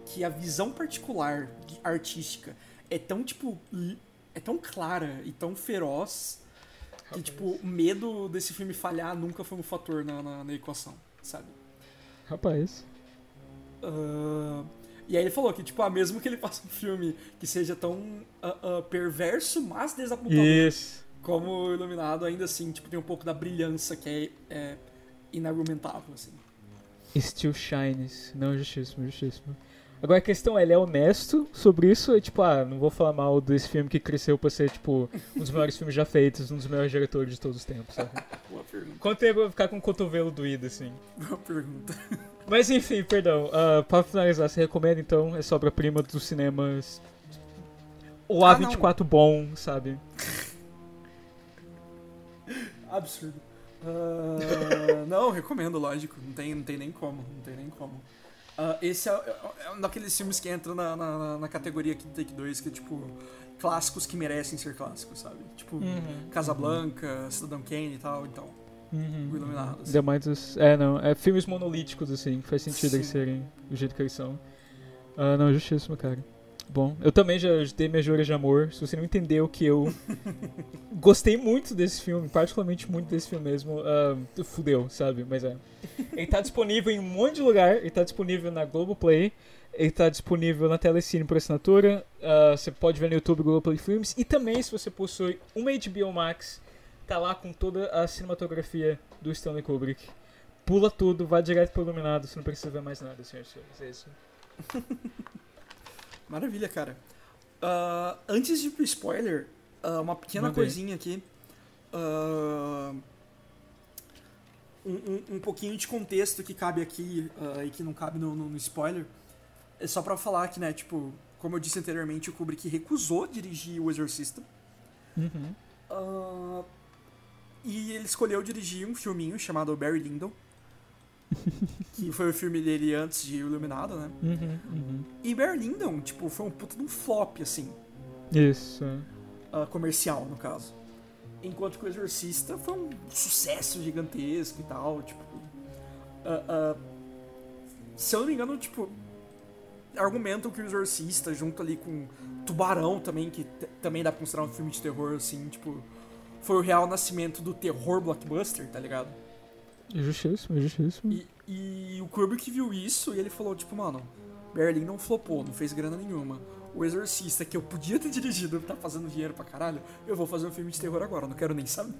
que a visão particular artística é tão, tipo, é tão clara e tão feroz que, tipo, o medo desse filme falhar nunca foi um fator na, na, na equação, sabe? Rapaz. Ah, e aí ele falou que, tipo, ah, mesmo que ele (laughs) faça um filme que seja tão ah, ah, perverso, mas desapontador Isso. Como Iluminado, ainda assim, tipo, tem um pouco da brilhança que é, é inargumentável, assim. Still shines. Não, justíssimo, justíssimo. Agora a questão é, ele é honesto sobre isso? É tipo, ah, não vou falar mal desse filme que cresceu pra ser, tipo, um dos melhores (laughs) filmes já feitos, um dos melhores diretores de todos os tempos, sabe? (laughs) Boa pergunta. Quanto tempo eu vou ficar com o cotovelo doído, assim? Boa pergunta. (laughs) Mas enfim, perdão. ah, pra finalizar, você recomenda então? É sobra-prima dos cinemas. O Ah, A24 bom, sabe? Absurdo. Ah, (laughs) não, recomendo, lógico. Não tem, não tem nem como. Não tem nem como. Ah, esse é, é- é um daqueles filmes que entra na, na, na categoria aqui do Take 2, que é tipo. Clássicos que merecem ser clássicos, sabe? Tipo, Uhum. Casablanca, Cidadão Kane e tal, então. Uhum. O Iluminado. assim. Ainda mais os. É, não. É filmes monolíticos, assim, que faz sentido eles Sim. serem do jeito que eles são. Ah, não, justíssimo, cara. Bom, eu também já dei minha jura de amor. Se você não entendeu que eu (laughs) gostei muito desse filme, particularmente muito desse filme mesmo, ah, fudeu, sabe? Mas é. Ele tá disponível em um monte de lugar. Ele tá disponível na Globoplay. Ele tá disponível na Telecine por assinatura. ah, você pode ver no YouTube Globoplay Filmes. E também, se você possui uma HBO Max, tá lá com toda a cinematografia do Stanley Kubrick. Pula tudo, vai direto pro Iluminado, você não precisa ver mais nada, senhores e senhores. É isso. (laughs) Maravilha, cara. Ah, antes de ir pro spoiler, ah, uma pequena Manda aí. coisinha aqui. Ah, um, um- um pouquinho de contexto que cabe aqui e que não cabe no, no- no spoiler. É só pra falar que, né, tipo, como eu disse anteriormente, o Kubrick recusou dirigir O Exorcista. Uhum. E ele escolheu dirigir um filminho chamado Barry Lyndon. (laughs) que foi o filme dele antes de O Iluminado, né? Uhum, uhum. E Barry Lyndon, tipo, foi um puta de um flop, assim. Isso. ah, comercial, no caso. Enquanto que o Exorcista foi um sucesso gigantesco e tal, tipo. ah, ah, se eu não me engano, tipo. Argumentam que o Exorcista, junto ali com Tubarão também, que também dá pra considerar um filme de terror, assim, tipo. Foi o real nascimento do terror blockbuster, tá ligado? Justíssimo, justíssimo. E, e o Kubrick viu isso e ele falou, tipo, mano, Berlim não flopou, não fez grana nenhuma. O Exorcista, que eu podia ter (laughs) dirigido, tá fazendo dinheiro pra caralho, eu vou fazer um filme de terror agora, não quero nem saber.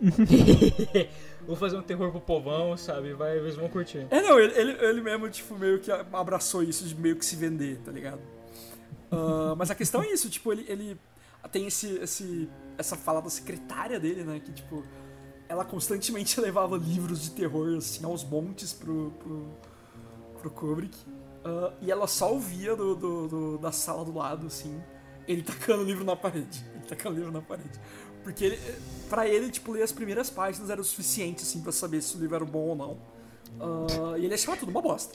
(laughs) Vou fazer um terror pro povão, sabe? Vai, eles vão curtir. É, não, ele, ele, ele mesmo, tipo, meio que abraçou isso de meio que se vender, tá ligado? Ah, mas a questão é isso, tipo, ele, ele tem esse, esse, essa fala da secretária dele, né, que, tipo, ela constantemente (laughs) levava livros de terror, assim, aos montes pro, pro, pro Kubrick. Ah, e ela só ouvia do, do- do- da sala do lado, assim, ele tacando o livro na parede. Ele tacando o livro na parede. Porque ele, pra ele, tipo, ler as primeiras páginas era o suficiente, assim, pra saber se o livro era bom ou não. Ah, e ele achava tudo uma bosta.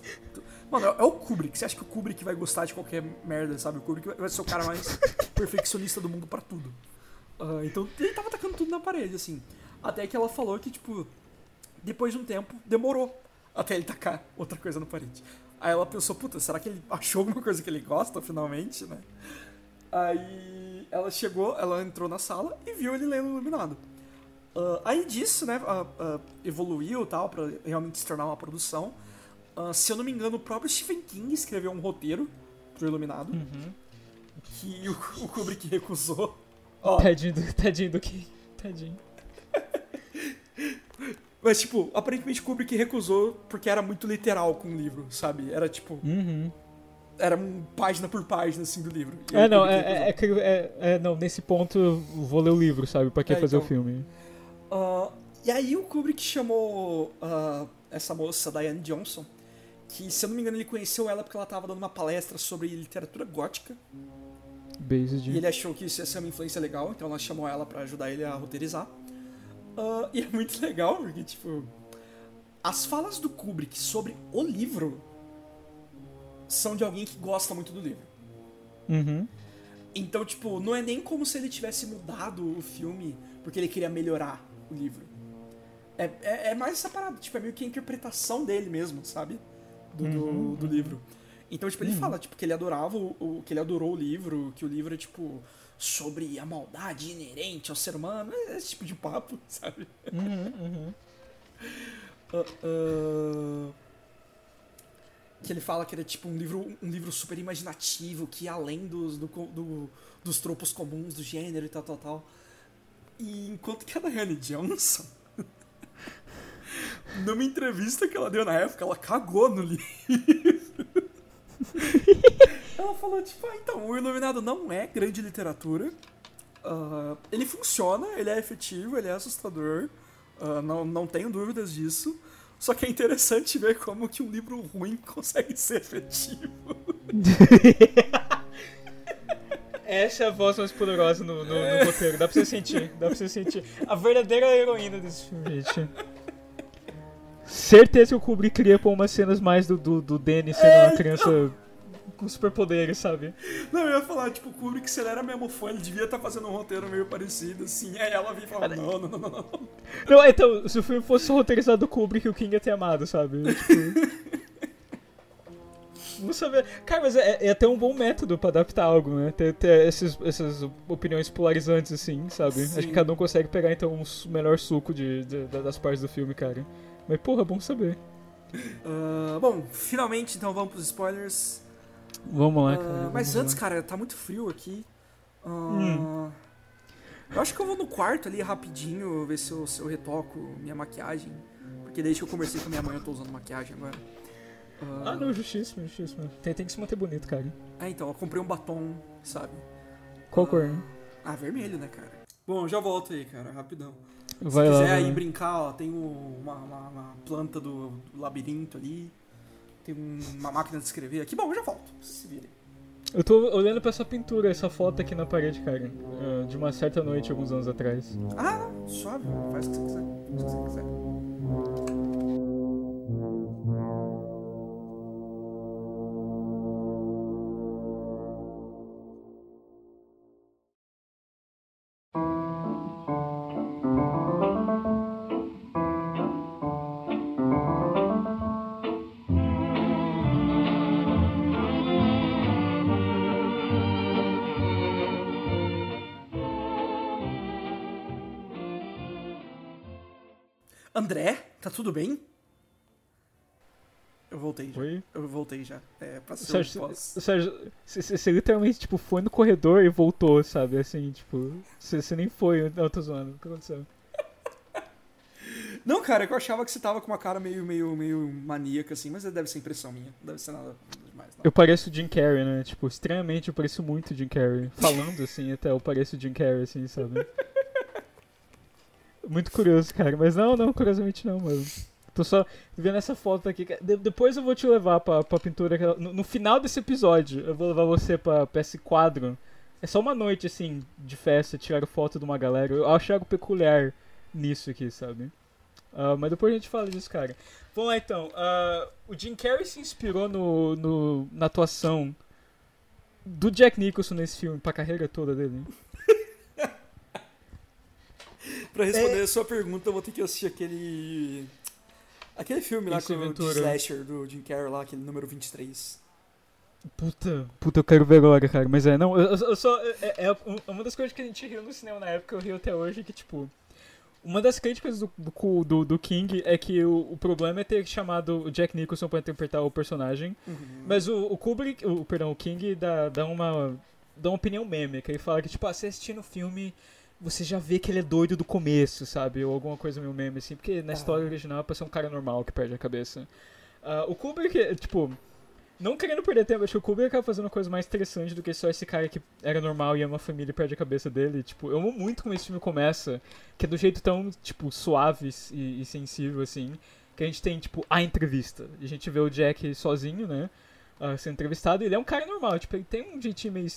Mano, é, é o Kubrick. Você acha que o Kubrick vai gostar de qualquer merda, sabe? O Kubrick vai- ser o cara mais (laughs) perfeccionista do mundo pra tudo. Ah, então ele tava tacando tudo na parede, assim. Até que ela falou que, tipo, depois de um tempo, demorou até ele tacar outra coisa na parede. Aí ela pensou, puta, será que ele achou alguma coisa que ele gosta, finalmente, né? Aí ela chegou, ela entrou na sala e viu ele lendo Iluminado. Ah, aí disso, né, ah, ah, evoluiu e tal, pra realmente se tornar uma produção. Se eu não me engano, o próprio Stephen King escreveu um roteiro pro Iluminado Uhum. que o, o Kubrick recusou. Ó, Tadinho do, tadinho do que. Tadinho. Mas, tipo, aparentemente o Kubrick recusou porque era muito literal com o livro, sabe? Era tipo, Uhum. era um página por página, assim, do livro. E É, não, é, é, é, é, é, não, nesse ponto eu vou ler o livro, sabe? Pra que É, fazer então. o filme? Ah, e aí o Kubrick chamou ah, essa moça, Diane Johnson, que, se eu não me engano, ele conheceu ela porque ela tava dando uma palestra sobre literatura gótica. Based. E ele achou que isso ia ser uma influência legal, então ela chamou ela pra ajudar ele a roteirizar. Ah, e é muito legal, porque, tipo, as falas do Kubrick sobre o livro são de alguém que gosta muito do livro. Uhum. Então, tipo, não é nem como se ele tivesse mudado o filme porque ele queria melhorar o livro. É, é, é mais essa parada, tipo, é meio que a interpretação dele mesmo, sabe? Do, do, do livro. Então, tipo, ele fala, tipo, que ele adorava o, o- que ele adorou o livro, que o livro é, tipo, sobre a maldade inerente ao ser humano, é esse tipo de papo, (laughs) sabe? Uhum, uhum. Ah, ah, que ele fala que era tipo um livro, um livro super imaginativo, que ia além dos, do, do- dos tropos comuns do gênero e tal, tal, tal. E enquanto que a Diane Johnson, (laughs) numa entrevista que ela deu na época, ela cagou no livro. (laughs) ela falou, tipo, ah, então, o Iluminado não é grande literatura. Ah, ele funciona, ele é efetivo, ele é assustador. Ah, não, não tenho dúvidas disso. Só que é interessante ver como que um livro ruim (laughs) consegue ser efetivo. (laughs) Essa é a voz mais poderosa no, no, no roteiro. Dá pra você sentir. Dá pra você sentir. A verdadeira heroína desse filme, gente. Certeza que o Kubrick queria pôr umas cenas mais do, do, do Danny sendo É, uma criança com superpoderes, sabe? Não, eu ia falar, tipo, o Kubrick, se ele era mesmo fã, ele devia estar fazendo um roteiro meio parecido, assim. Aí ela vinha e falava, não, não, não, não, não. Não, então, se o filme fosse roteirizado do Kubrick, o King ia ter amado, sabe? Tipo... (laughs) Não saber. Cara, mas é, é até um bom método pra adaptar algo, né? Ter, ter esses, essas opiniões polarizantes, assim, sabe? Acho Sim. que cada um consegue pegar, então, um su- melhor suco de, de- da- das partes do filme, cara. Mas, porra, bom saber. Ah, bom, finalmente, então vamos pros spoilers. Vamos lá, Ah, cara. vamos mas lá. antes, cara, tá muito frio aqui. Ah, Hum. Eu acho que eu vou no quarto ali rapidinho, ver se eu, se eu retoco minha maquiagem. Porque desde que eu conversei com a minha mãe, eu tô usando maquiagem agora. Ah, não, justíssimo, justíssimo. Tem, tem que se manter bonito, cara. É, então, eu comprei um batom, sabe? Qual cor? Ah, vermelho, né, cara? Bom, já volto aí, cara, rapidão. Vai Se lá. quiser vai aí lá. brincar, ó, tem o- uma, uma- uma planta do, do labirinto ali. Tem um- uma máquina de escrever aqui. Bom, eu já volto. Vocês se virem. Eu tô olhando pra essa pintura, essa foto aqui na parede, cara. ah, De uma certa noite, alguns anos atrás. Ah, não, suave. Faz o que você quiser. Faz o que você quiser. Tá tudo bem? Eu voltei já. Oi? Eu voltei já. É, pra ser Sérgio, o pós. Sérgio, você literalmente, tipo, foi no corredor e voltou, sabe? Assim, tipo, você nem foi, não, eu tô zoando, o que aconteceu? Não, cara, é que eu achava que você tava com uma cara meio, meio, meio maníaca, assim, mas deve ser impressão minha. Não deve ser nada demais, não. Eu pareço o Jim Carrey, né? Tipo, estranhamente eu pareço muito Jim Carrey. Falando assim, até eu pareço o Jim Carrey, assim, sabe? (laughs) Muito curioso, cara. Mas não, não, curiosamente não, mano. Tô só vendo essa foto aqui. De- depois eu vou te levar pra, pra pintura. ela- No, no final desse episódio, eu vou levar você pra, pra esse quadro. É só uma noite, assim, de festa, tirar foto de uma galera. Eu acho algo peculiar nisso aqui, sabe? Ah, mas depois a gente fala disso, cara. Vamos lá então. Ah, o Jim Carrey se inspirou no, no- na atuação do Jack Nicholson nesse filme, pra carreira toda dele. Pra responder a sua pergunta, eu vou ter que assistir aquele. Aquele filme lá Ace com o Ventura. Slasher do Jim Carrey lá, aquele número 23. Puta, puta, eu quero ver agora, cara. Mas é, não, eu, eu só. É, é uma das coisas que a gente riu no cinema na época, eu rio até hoje, que tipo. Uma das críticas do, do, do, do King é que o, o, problema é ter chamado o Jack Nicholson para interpretar o personagem. Uhum. Mas o, o Kubrick, o, perdão, o King dá, dá, uma, dá uma opinião meme, que ele fala que, tipo, ah, você assistindo o filme, você já vê que ele é doido do começo, sabe? Ou alguma coisa meio meme, assim. Porque na ah. história original é pra ser um cara normal que perde a cabeça. Uh, o Kubrick, tipo, não querendo perder tempo, acho que o Kubrick acaba fazendo uma coisa mais interessante do que só esse cara que era normal e ama a família e perde a cabeça dele. Tipo, eu amo muito como esse filme começa, que é do jeito tão, tipo, suave e, e sensível, assim, que a gente tem, tipo, a entrevista. E a gente vê o Jack sozinho, né, uh, sendo entrevistado, e ele é um cara normal, tipo, ele tem um jeitinho meio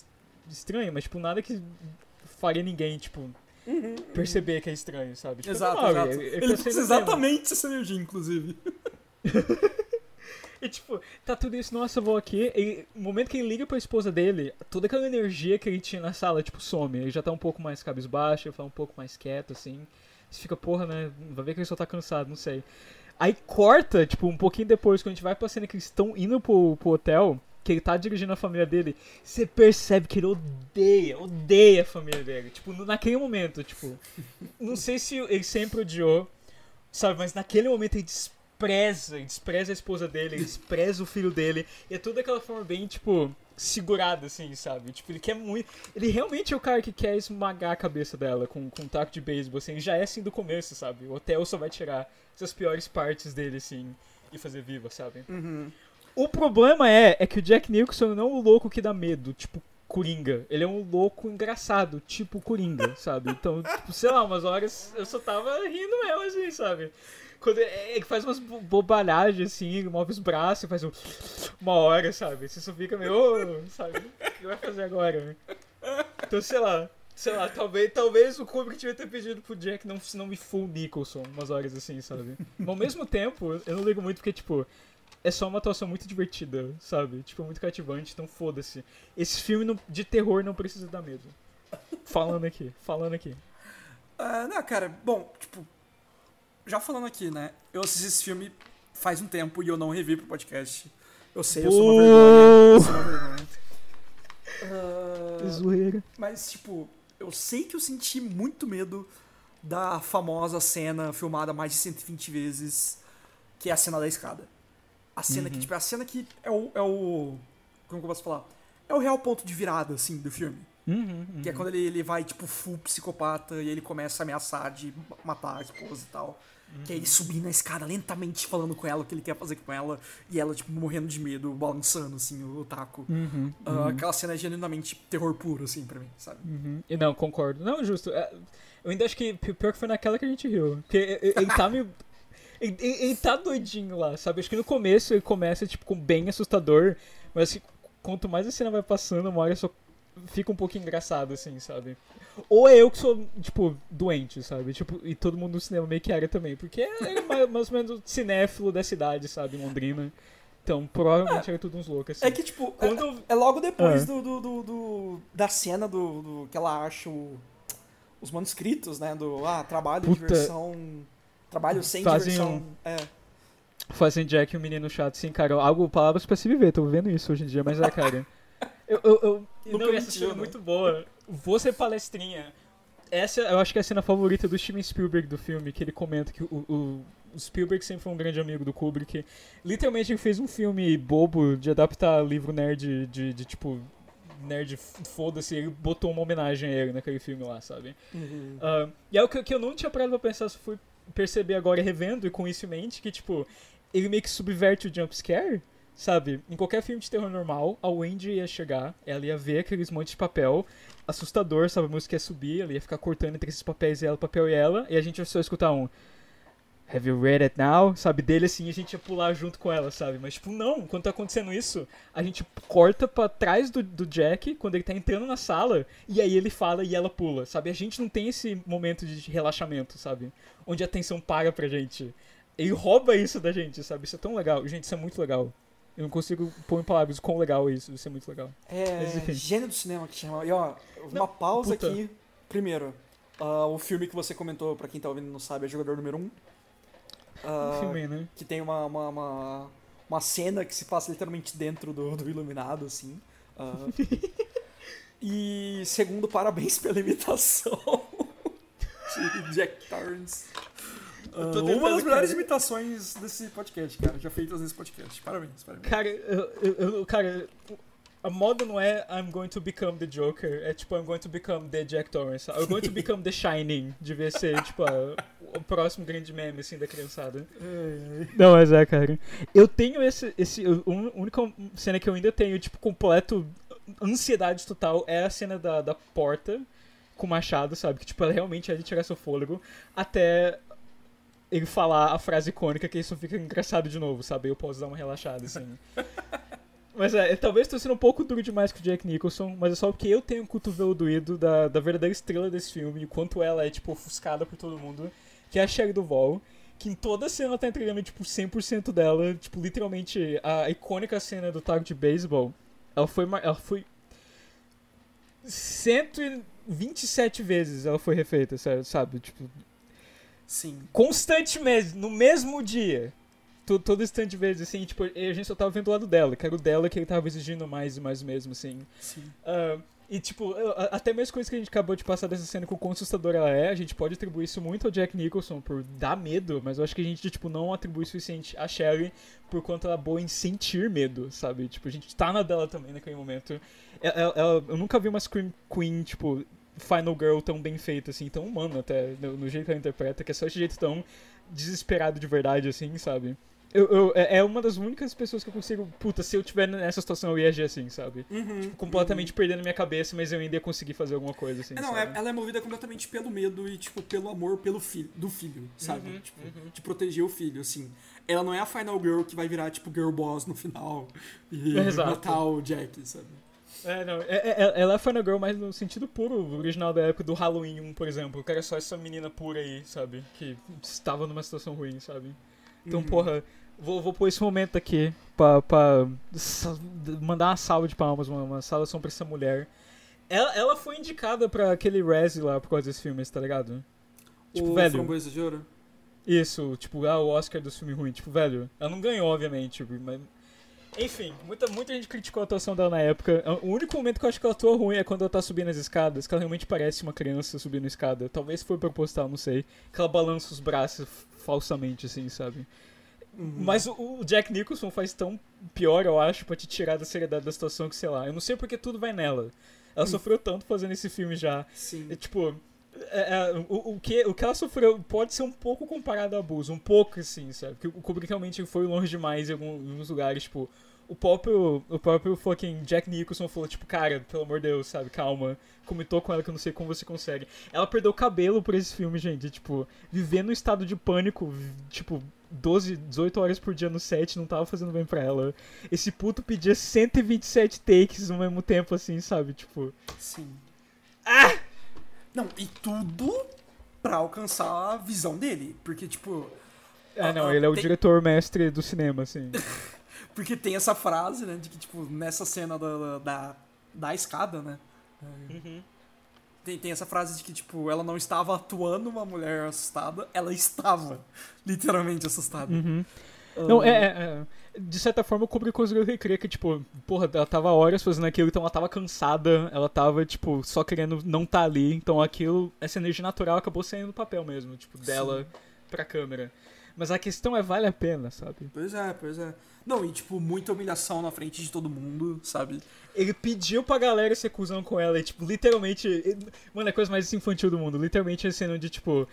estranho, mas, tipo, nada que faria ninguém, tipo, Uhum, perceber que é estranho, sabe? Tipo, exato, é normal, exato. Ele, ele, ele fez exatamente essa energia, inclusive. (laughs) E tipo, tá tudo isso, nossa, eu vou aqui. E no momento que ele liga pra esposa dele, toda aquela energia que ele tinha na sala, tipo, some. Ele já tá um pouco mais cabisbaixo, ele tá um pouco mais quieto, assim. Você fica, porra, né? Vai ver que ele só tá cansado, não sei. Aí corta, tipo, um pouquinho depois, quando a gente vai pra cena que eles estão indo pro, pro hotel, que ele tá dirigindo a família dele, você percebe que ele odeia, odeia a família dele. Tipo, naquele momento, tipo. Não sei se ele sempre odiou, sabe? Mas naquele momento ele despreza, despreza a esposa dele, despreza o filho dele. E é toda aquela forma bem, tipo, segurada, assim, sabe? Tipo, ele quer muito. Ele realmente é o cara que quer esmagar a cabeça dela com, com um taco de beisebol, assim. Ele já é assim do começo, sabe? O hotel só vai tirar essas piores partes dele, assim, e fazer viva, sabe? Uhum. O problema é, é que o Jack Nicholson não é o louco que dá medo, tipo, Coringa. Ele é um louco engraçado, tipo Coringa, (laughs) sabe? Então, tipo, sei lá, umas horas eu só tava rindo mesmo, assim, sabe? Quando ele faz umas bobalhagens assim, move os braços, faz um, (sniffs) uma hora, sabe? Você só fica meio, oh, sabe? O que vai fazer agora? Então, sei lá. Sei lá, talvez, talvez o Kubrick tivesse ter pedido pro Jack não, não me full Nicholson umas horas assim, sabe? Mas ao mesmo tempo, eu não ligo muito porque, tipo, é só uma atuação muito divertida, sabe? Tipo, muito cativante, então foda-se. Esse filme de terror não precisa dar medo. Falando aqui, falando aqui. Uh, não, cara, bom, tipo, já falando aqui, né? Eu assisti esse filme faz um tempo e eu não revi pro podcast. Eu sei, eu sou uma vergonha. Eu sou uma vergonha. Uh, (laughs) Zoeira. Mas, tipo, eu sei que eu senti muito medo da famosa cena filmada mais de 120 vezes, que é a cena da escada. A cena uhum. que, tipo, é a cena que é o, é o. Como que eu posso falar? É o real ponto de virada, assim, do filme. Uhum, uhum. Que é quando ele, ele vai, tipo, full psicopata e ele começa a ameaçar de matar a esposa e tal. Uhum. Que é ele subindo a escada lentamente falando com ela o que ele quer fazer com ela. E ela, tipo, morrendo de medo, balançando, assim, o, taco. Uhum, uh, uhum. Aquela cena é genuinamente terror puro, assim, pra mim, sabe? Uhum. E não, concordo. Não, justo. É, eu ainda acho que pior que foi naquela que a gente riu. Porque ele tá (laughs) meio. Ele, ele, tá doidinho lá, sabe? Acho que no começo ele começa, tipo, com bem assustador. Mas quanto mais a cena vai passando, uma hora só fica um pouco engraçado, assim, sabe? Ou é eu que sou, tipo, doente, sabe? Tipo, e todo mundo no cinema meio que era também. Porque é mais, (laughs) mais ou menos cinéfilo da cidade, sabe? Londrina. Então, provavelmente é, era tudo uns loucos, assim. É que, tipo, Quando... é, é logo depois do, do, do, do, da cena do, do que ela acha o, os manuscritos, né? Do, ah, trabalho, Puta. diversão... Trabalho sem Fazem diversão. Um... É. Fazem Jack um menino chato, sim, cara. Algo, palavras pra se viver, tô vendo isso hoje em dia, mas é, cara... (laughs) Eu, eu, eu não, essa cena é muito boa. Você palestrinha. Essa eu acho que é a cena favorita do Steven Spielberg do filme, que ele comenta que o, o, o Spielberg sempre foi um grande amigo do Kubrick. Literalmente ele fez um filme bobo de adaptar livro nerd de, de tipo nerd foda-se, ele botou uma homenagem a ele naquele filme lá, sabe? Uhum. Uh, e é o que, que, eu não tinha parado pra pensar, só fui perceber agora revendo e com isso em mente, que tipo, ele meio que subverte o jumpscare Sabe, em qualquer filme de terror normal, a Wendy ia chegar, ela ia ver aqueles montes de papel, assustador, sabe, a música ia subir, ela ia ficar cortando entre esses papéis, ela, papel e ela, e a gente ia só escutar um Have you read it now? Sabe, dele assim, a gente ia pular junto com ela, sabe? Mas, tipo, não, quando tá acontecendo isso, a gente corta pra trás do, do Jack, quando ele tá entrando na sala, e aí ele fala e ela pula, sabe? A gente não tem esse momento de relaxamento, sabe? Onde a atenção para pra gente. Ele rouba isso da gente, sabe? Isso é tão legal. Gente, isso é muito legal. Eu não consigo pôr em palavras quão legal é isso, isso é muito legal. É, gênio do cinema que chama. E ó, uma não, pausa puta. aqui. Primeiro, uh, o filme que você comentou, pra quem tá ouvindo e não sabe, é Jogador Número 1. Um. Uh, filme, né? Que tem uma, uma, uma, uma, cena que se passa literalmente dentro do, do iluminado, assim. Uh, (laughs) e segundo, parabéns pela imitação. (laughs) de Jack Torrance. Ah, tô uma das melhores imitações desse podcast, cara, já feitas nesse podcast. Parabéns, parabéns. Cara, eu, eu- eu- cara, a moda não é I'm going to become the Joker, é tipo I'm going to become the Jack Torrance. I'm going to become the Shining, devia ser, tipo, a- o próximo grande meme, assim, da criançada. Não, mas é, cara. Eu tenho esse. esse a un- única cena que eu ainda tenho, tipo, completo ansiedade total é a cena da, da porta com o machado, sabe? Que, tipo, ela realmente é de tirar seu fôlego até ele falar a frase icônica que isso fica engraçado de novo, sabe? Eu posso dar uma relaxada, assim. (laughs) Mas é, talvez tô sendo um pouco duro demais com o Jack Nicholson, mas é só porque eu tenho um cotovelo doído da, da verdadeira estrela desse filme, e quanto ela é, tipo, ofuscada por todo mundo, que é a Sherry Duval, que em toda cena tá entregando, tipo, 100% dela, tipo, literalmente, a icônica cena do taco de beisebol, ela foi, ela foi 127 vezes ela foi refeita, sabe? sabe? Tipo, Sim. constantemente, no mesmo dia. To- Todo instante de vezes, assim, tipo, e a gente só tava vendo o lado dela, que era o dela que ele tava exigindo mais e mais mesmo, assim. Sim. Ah, e, tipo, até mesmo coisa que a gente acabou de passar dessa cena com o quão assustadora ela é, a gente pode atribuir isso muito ao Jack Nicholson por dar medo, mas eu acho que a gente, tipo, não atribui o suficiente a Sherry por quanto ela é boa em sentir medo, sabe? Tipo, a gente tá na dela também naquele momento. Ela- ela- ela- eu nunca vi uma Scream Queen, tipo, Final Girl tão bem feita, assim, tão humana até, no, no jeito que ela interpreta, que é só esse jeito tão desesperado de verdade, assim, sabe? Eu, eu- é é uma das únicas pessoas que eu consigo. Puta, se eu tiver nessa situação eu ia agir assim, sabe? Uhum, Tipo, completamente perdendo minha cabeça, mas eu ainda ia conseguir fazer alguma coisa, assim. É, não, é- ela é movida completamente pelo medo e, tipo, pelo amor pelo filho, do filho, sabe? Uhum, tipo, de proteger o filho, assim. Ela não é a final girl que vai virar, tipo, girl boss no final e (laughs) Exato. matar o Jack, sabe? É, não, é- é- ela é Final Girl, mas no sentido puro, o original da época do Halloween 1, por exemplo. Eu quero só essa menina pura aí, sabe? Que estava numa situação ruim, sabe? Então, Uhum. porra, vou, vou pôr esse momento aqui pra, pra mandar uma salva de palmas, uma, uma saudação pra essa mulher. Ela, ela foi indicada pra aquele Razzie lá por causa desse filme, tá ligado? Tipo, o velho. Framboesa de Ouro? Isso, tipo, ah, o Oscar dos filmes ruins. Tipo, velho, ela não ganhou, obviamente, tipo, mas... Enfim, muita, muita gente criticou a atuação dela na época. O único momento que eu acho que ela atua ruim é quando ela tá subindo as escadas, que ela realmente parece uma criança subindo a escada. Talvez foi proposital, não sei. Que ela balança os braços falsamente, assim, sabe? Uhum. Mas o, o Jack Nicholson faz tão pior, eu acho, pra te tirar da seriedade da situação que, sei lá. Eu não sei porque tudo vai nela. Ela sofreu tanto fazendo esse filme já. Sim. É, tipo, é, é, o, o, que, o que ela sofreu pode ser um pouco comparado a abuso, um pouco assim, sabe? Porque o Kubrick realmente foi longe demais em alguns lugares, tipo, o próprio, o próprio fucking Jack Nicholson falou, tipo, cara, pelo amor de Deus, sabe, calma, comentou com ela que eu não sei como você consegue. Ela perdeu o cabelo por esse filme, gente, tipo, viver no estado de pânico, tipo, 12, 18 horas por dia no set não tava fazendo bem pra ela. Esse puto pedia 127 takes ao mesmo tempo, assim, sabe, tipo... Sim. Ah! Não, e tudo pra alcançar a visão dele. Porque, tipo. Ah, não, ele é o tem- diretor mestre do cinema, assim. (laughs) Porque tem essa frase, né? De que, tipo, nessa cena da, da, da escada, né? Tem, tem essa frase de que, tipo, ela não estava atuando uma mulher assustada, ela estava literalmente assustada. Uhum. Não, é, é, é. De certa forma, o Kubrick conseguiu recriar que, tipo, porra, ela tava horas fazendo aquilo, então ela tava cansada, ela tava, tipo, só querendo não tá ali, então aquilo, essa energia natural acabou saindo do papel mesmo, tipo, dela pra câmera. Mas a questão é, vale a pena, sabe? Pois é, pois é. Não, e, tipo, muita humilhação na frente de todo mundo, sabe? Ele pediu pra galera ser cuzão com ela e, tipo, literalmente. ele- Mano, é a coisa mais infantil do mundo. Literalmente a cena onde, tipo.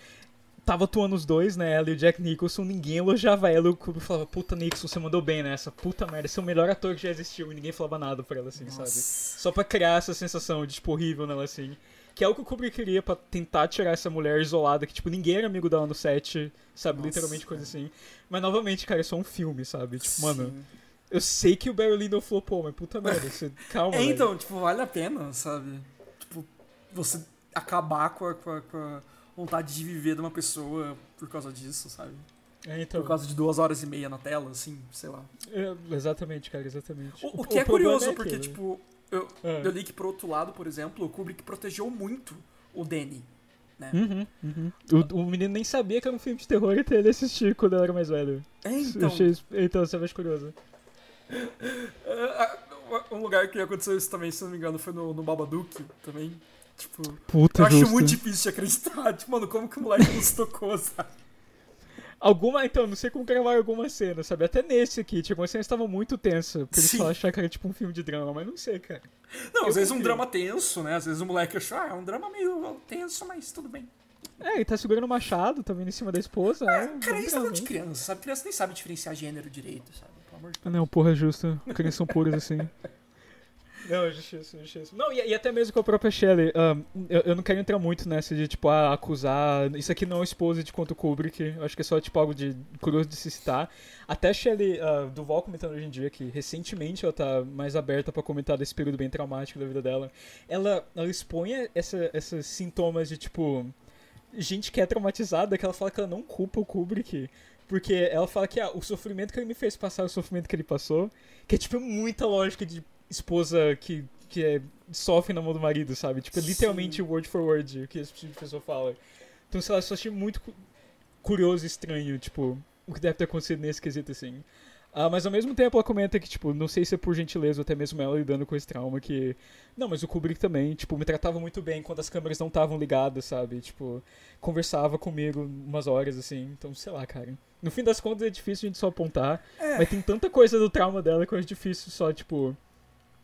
Tava atuando os dois, né? Ela e o Jack Nicholson, ninguém elogiava ela. O Kubrick falava, puta Nicholson, você mandou bem nessa. Puta merda, você é o melhor ator que já existiu. E ninguém falava nada pra ela, assim, sabe? Nossa. Só pra criar essa sensação de, tipo, horrível nela, assim. Que é o que o Kubrick queria pra tentar tirar essa mulher isolada, que, tipo, ninguém era amigo dela no set, sabe? Nossa, Literalmente coisa assim. Mas, novamente, cara, é só um filme, sabe? Tipo, mano, Sim. eu sei que o Barry Lyndon flopou, mas puta merda, você... (laughs) calma, É, velho. então, tipo, vale a pena, sabe? Tipo, você acabar com a, com a- com a vontade de viver de uma pessoa por causa disso, sabe? É, então, Por causa de duas horas e meia na tela, assim, sei lá. é, exatamente, cara, exatamente. O, o que é curioso, é porque, tipo, eu, É. eu li que, por outro lado, por exemplo, o Kubrick protegeu muito o Danny, né? Uhum, uhum. O, o menino nem sabia que era um filme de terror até ele assistir quando ele era mais velho. É, então, achei então, você vai curioso. é, é, um lugar que aconteceu isso também, se não me engano, foi no, no Babadook também. Tipo, Puta, eu acho justo. muito difícil de acreditar. (laughs) Tipo, mano, como que o moleque nos tocou, sabe? Alguma, então, não sei como gravar alguma cena, sabe? Até nesse aqui, tinha algumas cenas estavam muito tensa, pra eles só achar que era tipo um filme de drama, mas não sei, cara. Não, às Eu vezes um drama tenso, né? Às vezes o moleque achou, ah, é um drama meio tenso, mas tudo bem. É, ele tá segurando o machado, vindo em cima da esposa. é, Cara, vamos isso é gravar. de criança, sabe? Criança nem sabe diferenciar gênero direito, sabe? Pelo amor de Deus. Ah, Não, porra, justo. Crianças são puras assim. (laughs) Não, é justiça, é justiça. Não, e, e até mesmo com a própria Shelley, ahn, eu, eu não quero entrar muito nessa de, tipo, ah, acusar. Isso aqui não é esposa de quanto Kubrick. Eu acho que é só, tipo, algo de curioso de se citar. Até a Shelley ah, Duval comentando hoje em dia que recentemente ela tá mais aberta pra comentar desse período bem traumático da vida dela. Ela, ela expõe essa, esses sintomas de, tipo, gente que é traumatizada, que ela fala que ela não culpa o Kubrick. Porque ela fala que ah, o sofrimento que ele me fez passar é o sofrimento que ele passou. Que é, tipo, muita lógica de esposa que, que é, sofre na mão do marido, sabe? Tipo, é literalmente word for word o que esse tipo de pessoa fala. Então, sei lá, eu só achei muito cu- curioso e estranho, tipo, o que deve ter acontecido nesse quesito, assim. Ah, mas ao mesmo tempo ela comenta que, tipo, não sei se é por gentileza ou até mesmo ela lidando com esse trauma, que... Não, mas o Kubrick também, tipo, me tratava muito bem quando as câmeras não estavam ligadas, sabe? Tipo, conversava comigo umas horas, assim. Então, sei lá, cara. No fim das contas é difícil a gente só apontar, É. mas tem tanta coisa do trauma dela que acho difícil só, tipo...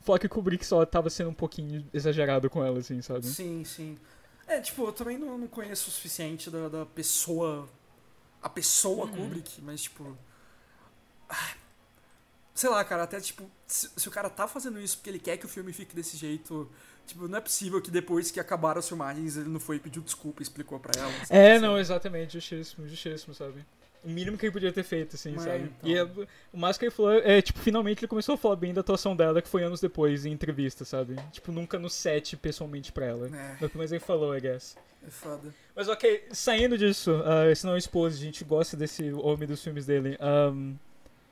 Falar que o Kubrick só tava sendo um pouquinho exagerado com ela, assim, sabe? Sim, sim. É, tipo, eu também não, não conheço o suficiente da, da pessoa. A pessoa Kubrick, mas, tipo. Sei lá, cara, até, tipo, se, se o cara tá fazendo isso porque ele quer que o filme fique desse jeito. Tipo, não é possível que depois que acabaram as filmagens ele não foi e pediu desculpa e explicou pra ela. sabe? É, não, exatamente, justíssimo, justíssimo, sabe? O mínimo que ele podia ter feito, assim, É, sabe? então. E é- o mais que ele falou é, tipo, finalmente ele começou a falar bem da atuação dela, que foi anos depois, em entrevista, sabe? Tipo, nunca no set, pessoalmente pra ela. É, É mais ele falou, I guess. é foda. Mas ok, saindo disso, ah, esse não é esposo, a gente gosta desse homem dos filmes dele. Ahn,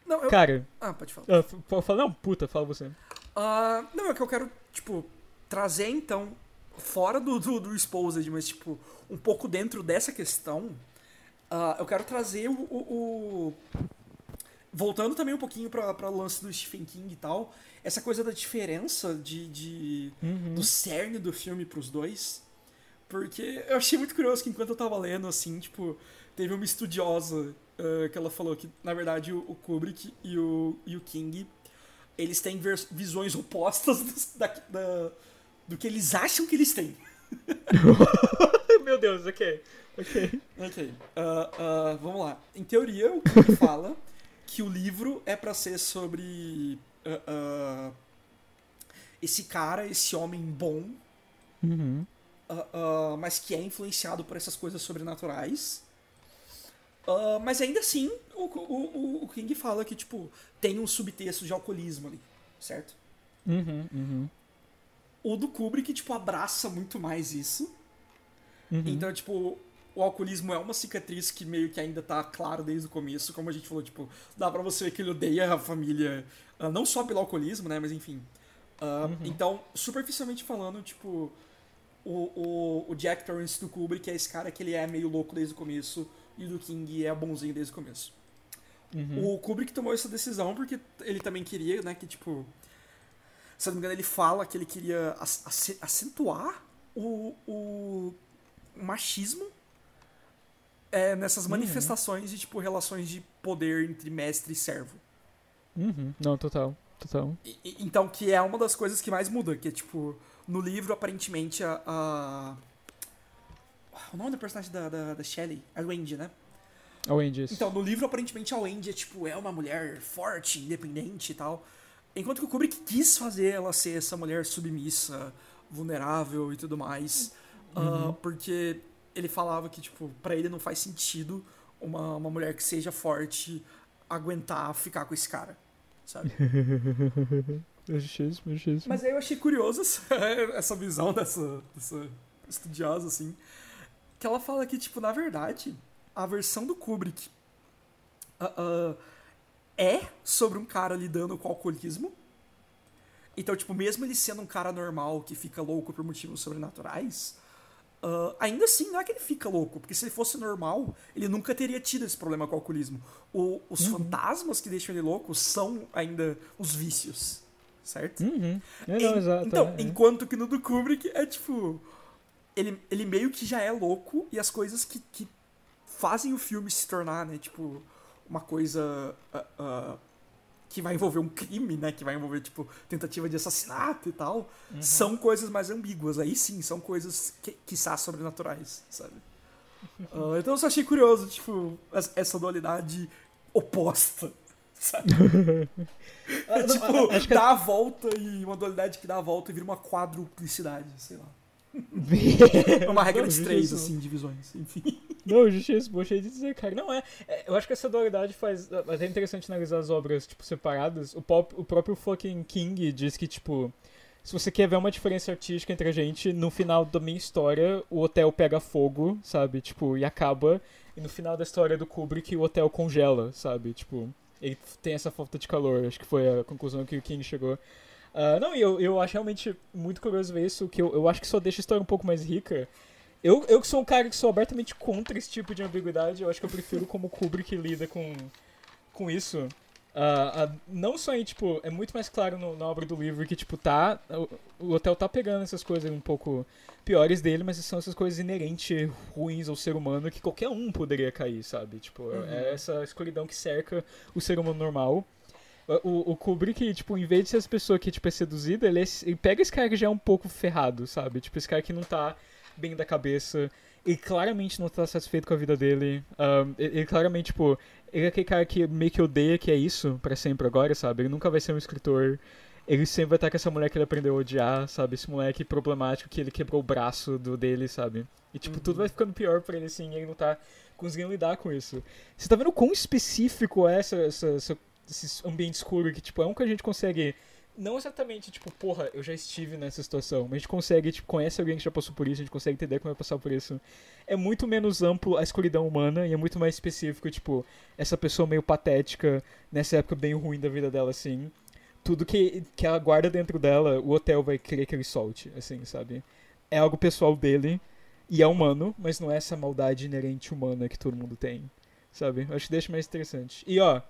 Não, eu. cara, Ah, pode falar. f- pode falar? Não, puta, fala você. Ah, não, é que eu quero, tipo, trazer então, fora do, do, do Exposed, mas, tipo, um pouco dentro dessa questão, ah, eu quero trazer o. o- o- Voltando também um pouquinho pra, pra lance do Stephen King e tal, essa coisa da diferença de, de, Uhum. do cerne do filme pros dois. Porque eu achei muito curioso que enquanto eu tava lendo, assim, tipo, teve uma estudiosa ah, que ela falou que, na verdade, o, o Kubrick e o, e o King, eles têm visões opostas (laughs) dos- da, da- do que eles acham que eles têm. (laughs) Meu Deus, ok. Ok. Ok. ah, ah, vamos lá. Em teoria, o King (laughs) fala que o livro é pra ser sobre ah, ah, esse cara, esse homem bom, Uhum. ah, ah, mas que é influenciado por essas coisas sobrenaturais. Ah, mas ainda assim, o, o, o- o King fala que, tipo, tem um subtexto de alcoolismo ali, certo? Uhum, uhum. O do Kubrick, tipo, abraça muito mais isso. Uhum. Então, tipo, o alcoolismo é uma cicatriz que meio que ainda tá claro desde o começo, como a gente falou, tipo, dá pra você ver que ele odeia a família, ah, não só pelo alcoolismo, né, mas enfim. Ah, Então, superficialmente falando, tipo, o, o, o Jack Torrance do Kubrick é esse cara que ele é meio louco desde o começo, e o do King é bonzinho desde o começo. Uhum. O Kubrick tomou essa decisão porque ele também queria, né, que tipo. Se eu não me engano, ele fala que ele queria ac- ace- acentuar o, o machismo é, nessas manifestações de tipo relações de poder entre mestre e servo. Uhum. Não, total. Total. E- então, que é uma das coisas que mais muda, que é tipo, no livro, aparentemente, a. a- O nome da personagem da, da, da Shelley? A Wendy, né? A Wendy. isso. Então, no livro, aparentemente, a Wendy é, tipo, é uma mulher forte, independente e tal. Enquanto que o Kubrick quis fazer ela ser essa mulher submissa, vulnerável e tudo mais. Ah, porque ele falava que, tipo, pra ele não faz sentido uma, uma mulher que seja forte aguentar ficar com esse cara, sabe? (laughs) É justíssimo, é justíssimo. Mas aí eu achei curioso essa, (laughs) essa visão dessa, dessa estudiosa, assim. Que ela fala que, tipo, na verdade, a versão do Kubrick ah, ah, é sobre um cara lidando com alcoolismo. Então, tipo, mesmo ele sendo um cara normal que fica louco por motivos sobrenaturais, ah, ainda assim não é que ele fica louco, porque se ele fosse normal, ele nunca teria tido esse problema com o alcoolismo. O- os fantasmas que deixam ele louco são ainda os vícios, certo? Uhum. É, não, exato. Então, é, é. enquanto que no do Kubrick é tipo. ele, ele meio que já é louco e as coisas que, que fazem o filme se tornar, né, tipo, uma coisa uh, uh, que vai envolver um crime, né, que vai envolver, tipo, tentativa de assassinato e tal, uhum. são coisas mais ambíguas. Aí sim, são coisas que, são sobrenaturais, sabe? Uh, (laughs) então eu só achei curioso, tipo, essa dualidade oposta, sabe? (laughs) (laughs) é, tipo, que... dá a volta e uma dualidade que dá a volta e vira uma quadruplicidade, sei lá. É uma regra de três, assim, divisões, enfim. Não, justíssimo, achei de dizer, cara. Não, é, é, Eu acho que essa dualidade faz. É interessante analisar as obras, tipo, separadas. O, pop, o próprio fucking King diz que, tipo. Se você quer ver uma diferença artística entre a gente, no final da minha história, o hotel pega fogo, sabe? Tipo, e acaba. E no final da história do Kubrick, o hotel congela, sabe? Tipo, ele tem essa falta de calor. Acho que foi a conclusão que o King chegou. Uh, não, e eu, eu acho realmente muito curioso ver isso, que eu, eu acho que só deixa a história um pouco mais rica. Eu, eu que sou um cara que sou abertamente contra esse tipo de ambiguidade, eu acho que eu prefiro como Kubrick lida com, com isso. Uh, uh, não só em, tipo, é muito mais claro no, na obra do livro que, tipo, tá. O, o, hotel tá pegando essas coisas um pouco piores dele, mas são essas coisas inerentes, ruins ao ser humano que qualquer um poderia cair, sabe? Tipo, uhum. é essa escuridão que cerca o ser humano normal. O, o Kubrick, tipo, em vez de ser essa pessoa que tipo, é seduzida, ele, é, ele pega esse cara que já é um pouco ferrado, sabe? Tipo, esse cara que não tá bem da cabeça. Ele claramente não tá satisfeito com a vida dele. Um, ele, ele, claramente, tipo, ele é aquele cara que meio que odeia que é isso para sempre agora, sabe? Ele nunca vai ser um escritor. Ele sempre vai estar com essa mulher que ele aprendeu a odiar, sabe? Esse moleque problemático que ele quebrou o braço do dele, sabe? E, tipo, uhum. tudo vai ficando pior pra ele, assim, e ele não tá conseguindo lidar com isso. Você tá vendo quão específico é essa, essa, essa esse ambiente escuro que, tipo, é um que a gente consegue. Não exatamente, tipo, porra, eu já estive nessa situação, mas a gente consegue, tipo, conhece alguém que já passou por isso, a gente consegue entender como é passar por isso. É muito menos amplo a escuridão humana e é muito mais específico, tipo, essa pessoa meio patética, nessa época bem ruim da vida dela, assim. Tudo que, que ela guarda dentro dela, o hotel vai querer que ele solte, assim, sabe? É algo pessoal dele e é humano, mas não é essa maldade inerente humana que todo mundo tem, sabe? Eu acho que deixa mais interessante. E ó,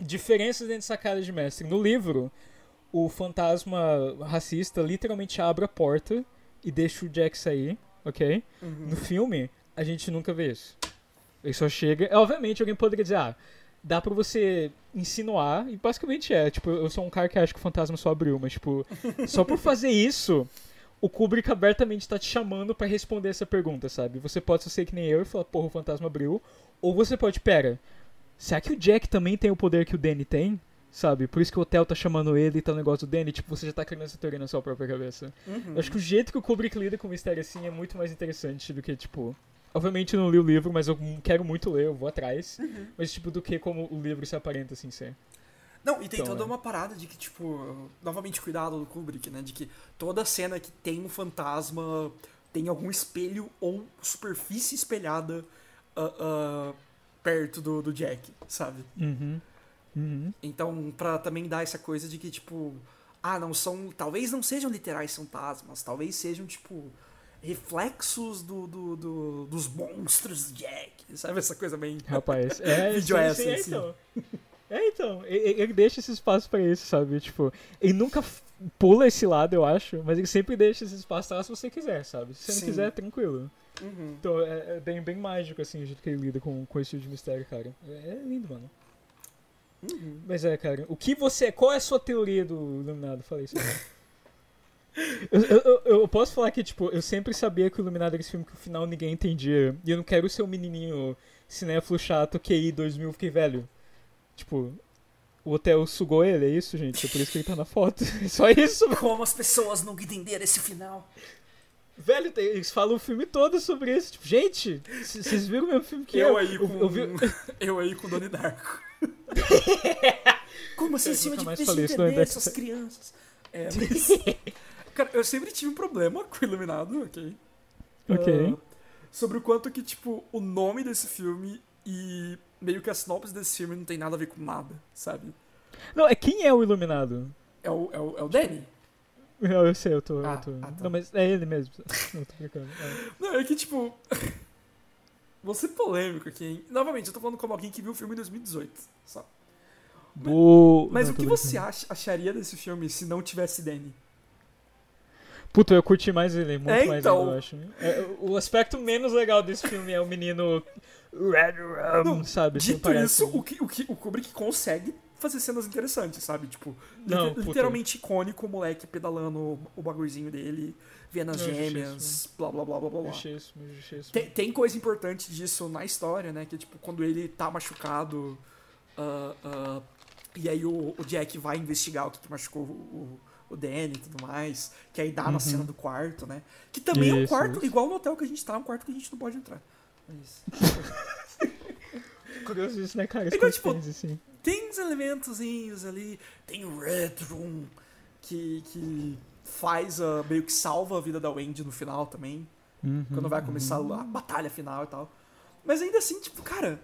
diferenças dentro dessa cara de mestre. No livro, o fantasma racista literalmente abre a porta e deixa o Jack sair, ok? Uhum. No filme, a gente nunca vê isso. Ele só chega. Obviamente, alguém poderia dizer, ah, dá pra você insinuar, e basicamente é. Tipo, eu sou um cara que acha que o fantasma só abriu, mas, tipo, (laughs) só por fazer isso, o Kubrick abertamente tá te chamando para responder essa pergunta, sabe? Você pode ser que nem eu e falar, porra, o fantasma abriu. Ou você pode, pera, Será que o Jack também tem o poder que o Danny tem? Sabe? Por isso que o hotel tá chamando ele e tá o negócio do Danny. Tipo, você já tá criando essa teoria na sua própria cabeça. Uhum. Eu acho que o jeito que o Kubrick lida com o mistério assim é muito mais interessante do que, tipo. Obviamente eu não li o livro, mas eu quero muito ler, eu vou atrás. Uhum. Mas, tipo, do que como o livro se aparenta assim ser. Não, e tem então, toda é. uma parada de que, tipo, novamente cuidado do Kubrick, né? De que toda cena que tem um fantasma tem algum espelho ou superfície espelhada. Uh, uh, perto do, do Jack, sabe? Uhum. Uhum. Então, pra também dar essa coisa de que, tipo, ah, não são. Talvez não sejam literais fantasmas, talvez sejam, tipo, reflexos do, do, do dos monstros do Jack, sabe? Essa coisa bem. Rapaz, (laughs) é. vídeo sim, sim, é, assim. então. (laughs) É, então, ele, ele, deixa esse espaço para isso, sabe? Tipo, ele nunca pula esse lado, eu acho, mas ele sempre deixa esse espaço lá se você quiser, sabe? Se você sim. não quiser, tranquilo. Uhum. Então é, é, bem, bem mágico, assim, o jeito que ele lida com, com esse tipo de mistério, cara. É, é lindo, mano. Uhum. Mas é, cara, o que você. Qual é a sua teoria do Iluminado? Falei isso. (laughs) eu, eu, eu, posso falar que, tipo, eu sempre sabia que o Iluminado era esse filme que no final ninguém entendia. E eu não quero ser um menininho cinéfilo chato QI 2000, fiquei velho. Tipo, o hotel sugou ele, é isso, gente? É por isso que ele tá na foto. (laughs) É só isso. Como as pessoas não entenderam esse final. Velho, eles falam o filme todo sobre isso. Tipo, gente, vocês viram o mesmo filme que eu? Eu aí com, eu, vi... (laughs) eu aí com Donnie Darko. (laughs) Como assim, cima de peixe entender essas crianças? É, (laughs) mas... Cara, eu sempre tive um problema com o Iluminado, ok? Ok. Uh, sobre o quanto que, tipo, o nome desse filme e meio que a sinopse desse filme não tem nada a ver com nada, sabe? Não, é quem é o Iluminado? É o, é o, é o Danny. Eu, eu sei, eu tô. Ah, eu tô... Ah, tá. Não, mas é ele mesmo. (laughs) Não, tô brincando. É. Não, é que tipo. (laughs) Vou ser polêmico aqui, hein? Novamente, eu tô falando como alguém que viu o filme em 2018. Só. Do... Mas, mas não, o que você acha, acharia desse filme se não tivesse Danny? Puta, eu curti mais ele, muito É, mais então. ainda, eu acho. É, o aspecto menos legal desse filme é o menino Red Rum, Não, sabe? assim, Dito isso, o, que, o, que, o Kubrick consegue fazer cenas interessantes, sabe? Tipo, Não, liter- puta. literalmente icônico o moleque pedalando o bagulhozinho dele, vendo as eu gêmeas, blá blá blá blá blá. blá. Justíssimo, justíssimo. Tem, tem coisa importante disso na história, né? Que tipo, quando ele tá machucado, ah, ah, e aí o, o Jack vai investigar o que, que machucou o, o Danny e tudo mais, que aí dá na cena do quarto, né? Que também é um Uhum. Isso, quarto, isso. igual no hotel que a gente tá, é um quarto que a gente não pode entrar. Mas... (laughs) Curioso isso, né, cara? Então, tipo, assim. Tem uns elementozinhos ali, tem o Red Room, que, que faz, a, meio que salva a vida da Wendy no final também, Uhum, quando vai começar a batalha final e tal. Mas ainda assim, tipo, cara,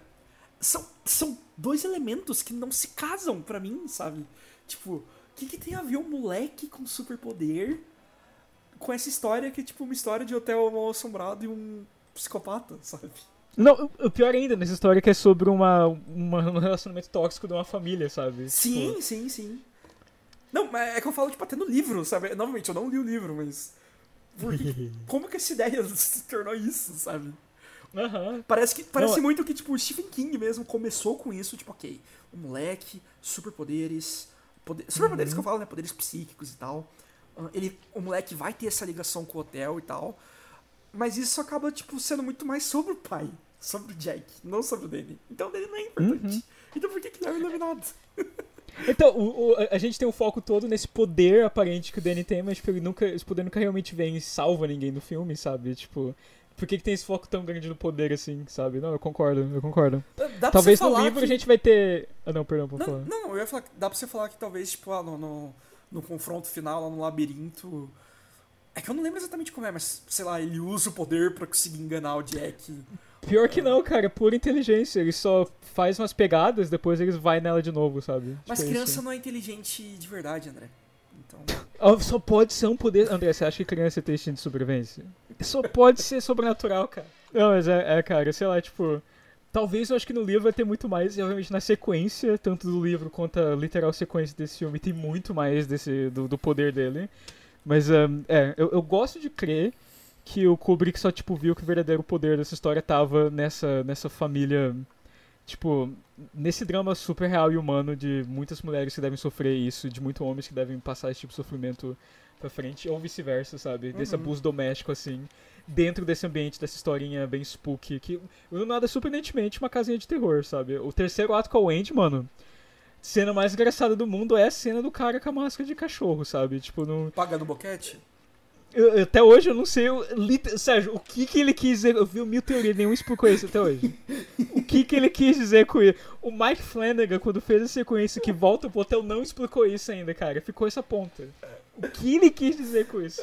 são, são dois elementos que não se casam pra mim, sabe? Tipo, o que, que tem a ver um moleque com superpoder com essa história que é tipo uma história de hotel mal assombrado e um psicopata, sabe? Não, o- pior ainda nessa história é que é sobre uma, uma- um relacionamento tóxico de uma família, sabe? Sim, Tipo, sim, sim. Não, mas é que eu falo, tipo, até no livro, sabe? Novamente, eu não li o livro, mas. Por que- (laughs) como que essa ideia se tornou isso, sabe? Aham. Parece, que, parece Não, é- muito que, tipo, o Stephen King mesmo começou com isso, tipo, ok, um moleque, superpoderes. Poder, superpoderes Uhum. que eu falo, né? Poderes psíquicos e tal. Ele, o moleque vai ter essa ligação com o hotel e tal. Mas isso acaba, tipo, sendo muito mais sobre o pai, sobre o Jack, não sobre o Danny. Então o Danny não é importante. Uhum. Então por que que não é iluminado? (laughs) Então, o- o- a- gente tem o foco todo nesse poder aparente que o Danny tem, mas tipo, ele nunca, esse poder nunca realmente vem e salva ninguém no filme, sabe? Tipo, por que, que tem esse foco tão grande no poder assim, sabe? Não, eu concordo, eu concordo. Dá Talvez no livro que- a gente vai ter. Ah, não, perdão, por Não, falar. não, eu ia falar dá pra você falar que talvez, tipo, ah, no, no, no confronto final, lá no labirinto. É que eu não lembro exatamente como é, mas, sei lá, ele usa o poder pra conseguir enganar o Jack. Pior que não, cara, é pura inteligência. Ele só faz umas pegadas, depois eles vai nela de novo, sabe? Mas Tipo criança isso. não é inteligente de verdade, André. Então. (laughs) Só pode ser um poder. André, você acha que criança tem instinto de sobrevivência? Só pode ser sobrenatural, cara. Não, mas é, é, cara, sei lá, tipo. Talvez eu acho que no livro vai ter muito mais, e obviamente na sequência, tanto do livro quanto a literal sequência desse filme, tem muito mais desse do, do poder dele. Mas, ahn, é, eu, eu gosto de crer que o Kubrick só, tipo, viu que o verdadeiro poder dessa história tava nessa, nessa família, tipo, nesse drama super real e humano de muitas mulheres que devem sofrer isso, de muitos homens que devem passar esse tipo de sofrimento pra frente, ou vice-versa, sabe? Desse Uhum. abuso doméstico, assim, dentro desse ambiente, dessa historinha bem spooky, que o nada surpreendentemente uma casinha de terror, sabe? O terceiro ato com a Wendy, mano, cena mais engraçada do mundo é a cena do cara com a máscara de cachorro, sabe? Tipo, não... Pagando boquete? Eu- eu- até hoje eu não sei, o, lit- Sérgio, o que que ele quis dizer. Eu vi mil teorias, nenhum explicou isso até hoje. O que que ele quis dizer com isso? O Mike Flanagan, quando fez a sequência que volta pro hotel, não explicou isso ainda, cara. Ficou essa ponta. O que ele quis dizer com isso?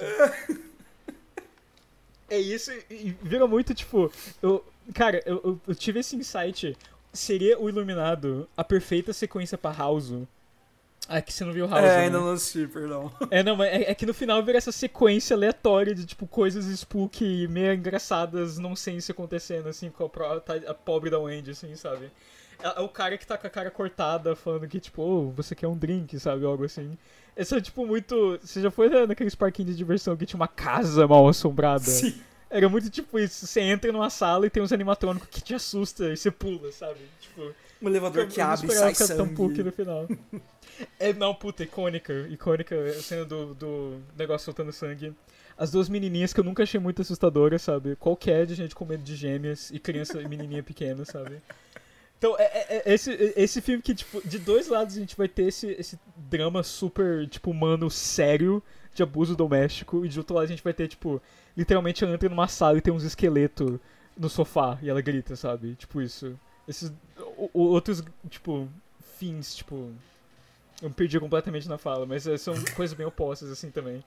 É isso, e vira muito tipo. Eu, cara, eu, eu- eu tive esse insight. Seria o Iluminado a perfeita sequência pra House? Ah, que você não viu House. é, né? ainda não assisti, perdão. (laughs) É, não, mas é, é que no final vira essa sequência aleatória de, tipo, coisas spooky meio engraçadas, nonsense acontecendo, assim, com a, pro- tá- a pobre da Wendy, assim, sabe? É, é o cara que tá com a cara cortada, falando que, tipo, oh, você quer um drink, sabe? Algo assim. Esse é, tipo, muito... Você já foi na- naqueles parquinhos de diversão que tinha uma casa mal assombrada? Sim. Era muito tipo isso. Você entra numa sala e tem uns animatrônicos que te assusta e você pula, sabe? Tipo... Um elevador Eu que não abre e sai sangue. no final. (laughs) É, não, puta, icônica. Icônica a cena do, do negócio soltando sangue. As duas menininhas que eu nunca achei muito assustadoras, sabe? Qualquer de gente com medo de gêmeas e criança e menininha pequena, sabe? Então, é, é- é esse, esse filme que, tipo, de dois lados a gente vai ter esse, esse drama super, tipo, humano, sério, de abuso doméstico, e de outro lado a gente vai ter, tipo, literalmente ela entra numa sala e tem uns esqueletos no sofá e ela grita, sabe? Tipo isso. Esses o- o- outros, tipo, fins, tipo. Eu me perdi completamente na fala, mas é, são (laughs) coisas bem opostas, assim, também.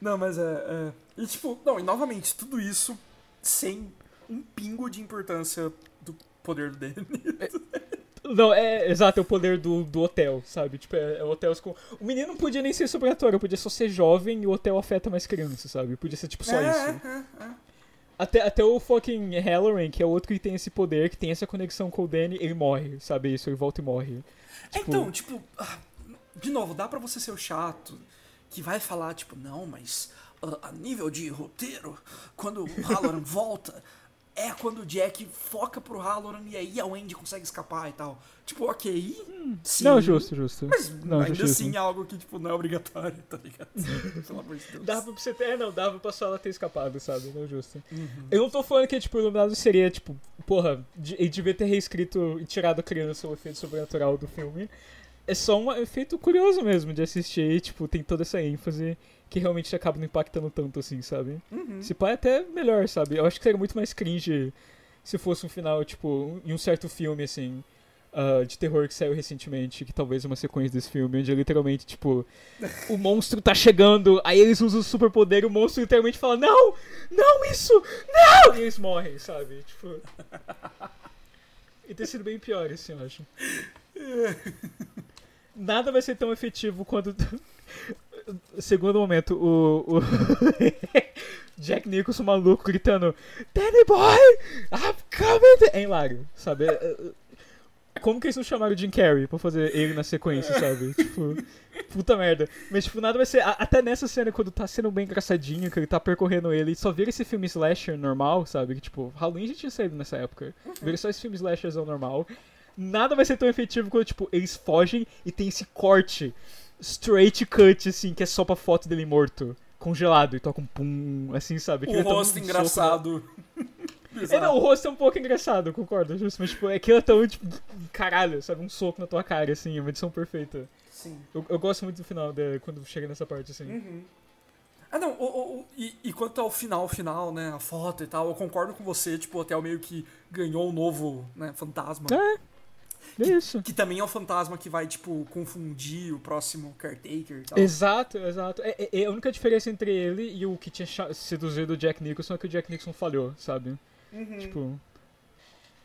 Não, mas é, é. E tipo, não, e novamente, tudo isso sem um pingo de importância do poder (laughs) dele. Não, é exato, é o poder do, do hotel, sabe? Tipo, é, é hotéis com. O menino não podia nem ser sobrenatural, podia só ser jovem e o hotel afeta mais crianças, sabe? Podia ser tipo só é, isso. É, é. Até, até o fucking Halloran, que é outro que tem esse poder, que tem essa conexão com o Danny, ele morre, sabe? Isso, ele volta e morre. Tipo- Então, tipo, ah, de novo, dá pra você ser o chato que vai falar, tipo, não, mas uh, a nível de roteiro, quando o Halloran (laughs) volta, é quando o Jack foca pro Halloran e aí a Wendy consegue escapar e tal. Tipo, ok. Sim, Não, justo, justo. Mas não, ainda justíssimo. assim é algo que, tipo, não é obrigatório, tá ligado? Pelo amor de Deus. Dava pra você ter. É, não, dava pra só ela ter escapado, sabe? Não justo. Uhum. Eu não tô falando que, tipo, o Iluminado seria, tipo, porra, de- ele devia ter reescrito e tirado a criança o efeito sobrenatural do filme. É só um efeito curioso mesmo de assistir e, tipo, tem toda essa ênfase que realmente acaba não impactando tanto assim, sabe? Uhum. Se pá é até melhor, sabe? Eu acho que seria muito mais cringe se fosse um final, tipo, em um certo filme, assim, ah, de terror que saiu recentemente, que talvez é uma sequência desse filme, onde literalmente, tipo, (laughs) o monstro tá chegando, aí eles usam o superpoder e o monstro literalmente fala, não! Não isso! Não! E eles morrem, sabe? Tipo. E ter sido bem pior, assim, eu acho. (laughs) Nada vai ser tão efetivo quando. Segundo momento, o. o (laughs) Jack Nicholson maluco gritando: Danny Boy! I'm coming! É hilário, sabe? É- é- Como que eles não chamaram o Jim Carrey pra fazer ele na sequência, sabe? (laughs) Tipo, puta merda. Mas, tipo, nada vai ser. Até nessa cena, quando tá sendo bem engraçadinho, que ele tá percorrendo ele, e só vira esse filme slasher normal, sabe? Que, tipo, Halloween já tinha saído nessa época. Vira só esse filme slasher normal. Nada vai ser tão efetivo quando, tipo, eles fogem e tem esse corte straight cut, assim, que é só pra foto dele morto, congelado, e toca um pum, assim, sabe? O é tão rosto um soco engraçado. (laughs) é, não, o rosto é um pouco engraçado, concordo, justo, mas tipo, aquilo é tão, tipo, caralho, sabe? Um soco na tua cara, assim, é uma edição perfeita. Sim. Eu, eu gosto muito do final, de, quando chega nessa parte, assim. Uhum. Ah, não, o- o- e, e quanto ao final, final, né, a foto e tal, eu concordo com você, tipo, o Hotel meio que ganhou um novo, né, fantasma. É, é isso. Que também é o fantasma que vai, tipo, confundir o próximo caretaker e tal. Exato, exato. É, é- é a única diferença entre ele e o que tinha seduzido o Jack Nicholson é que o Jack Nicholson falhou, sabe? Uhum. Tipo,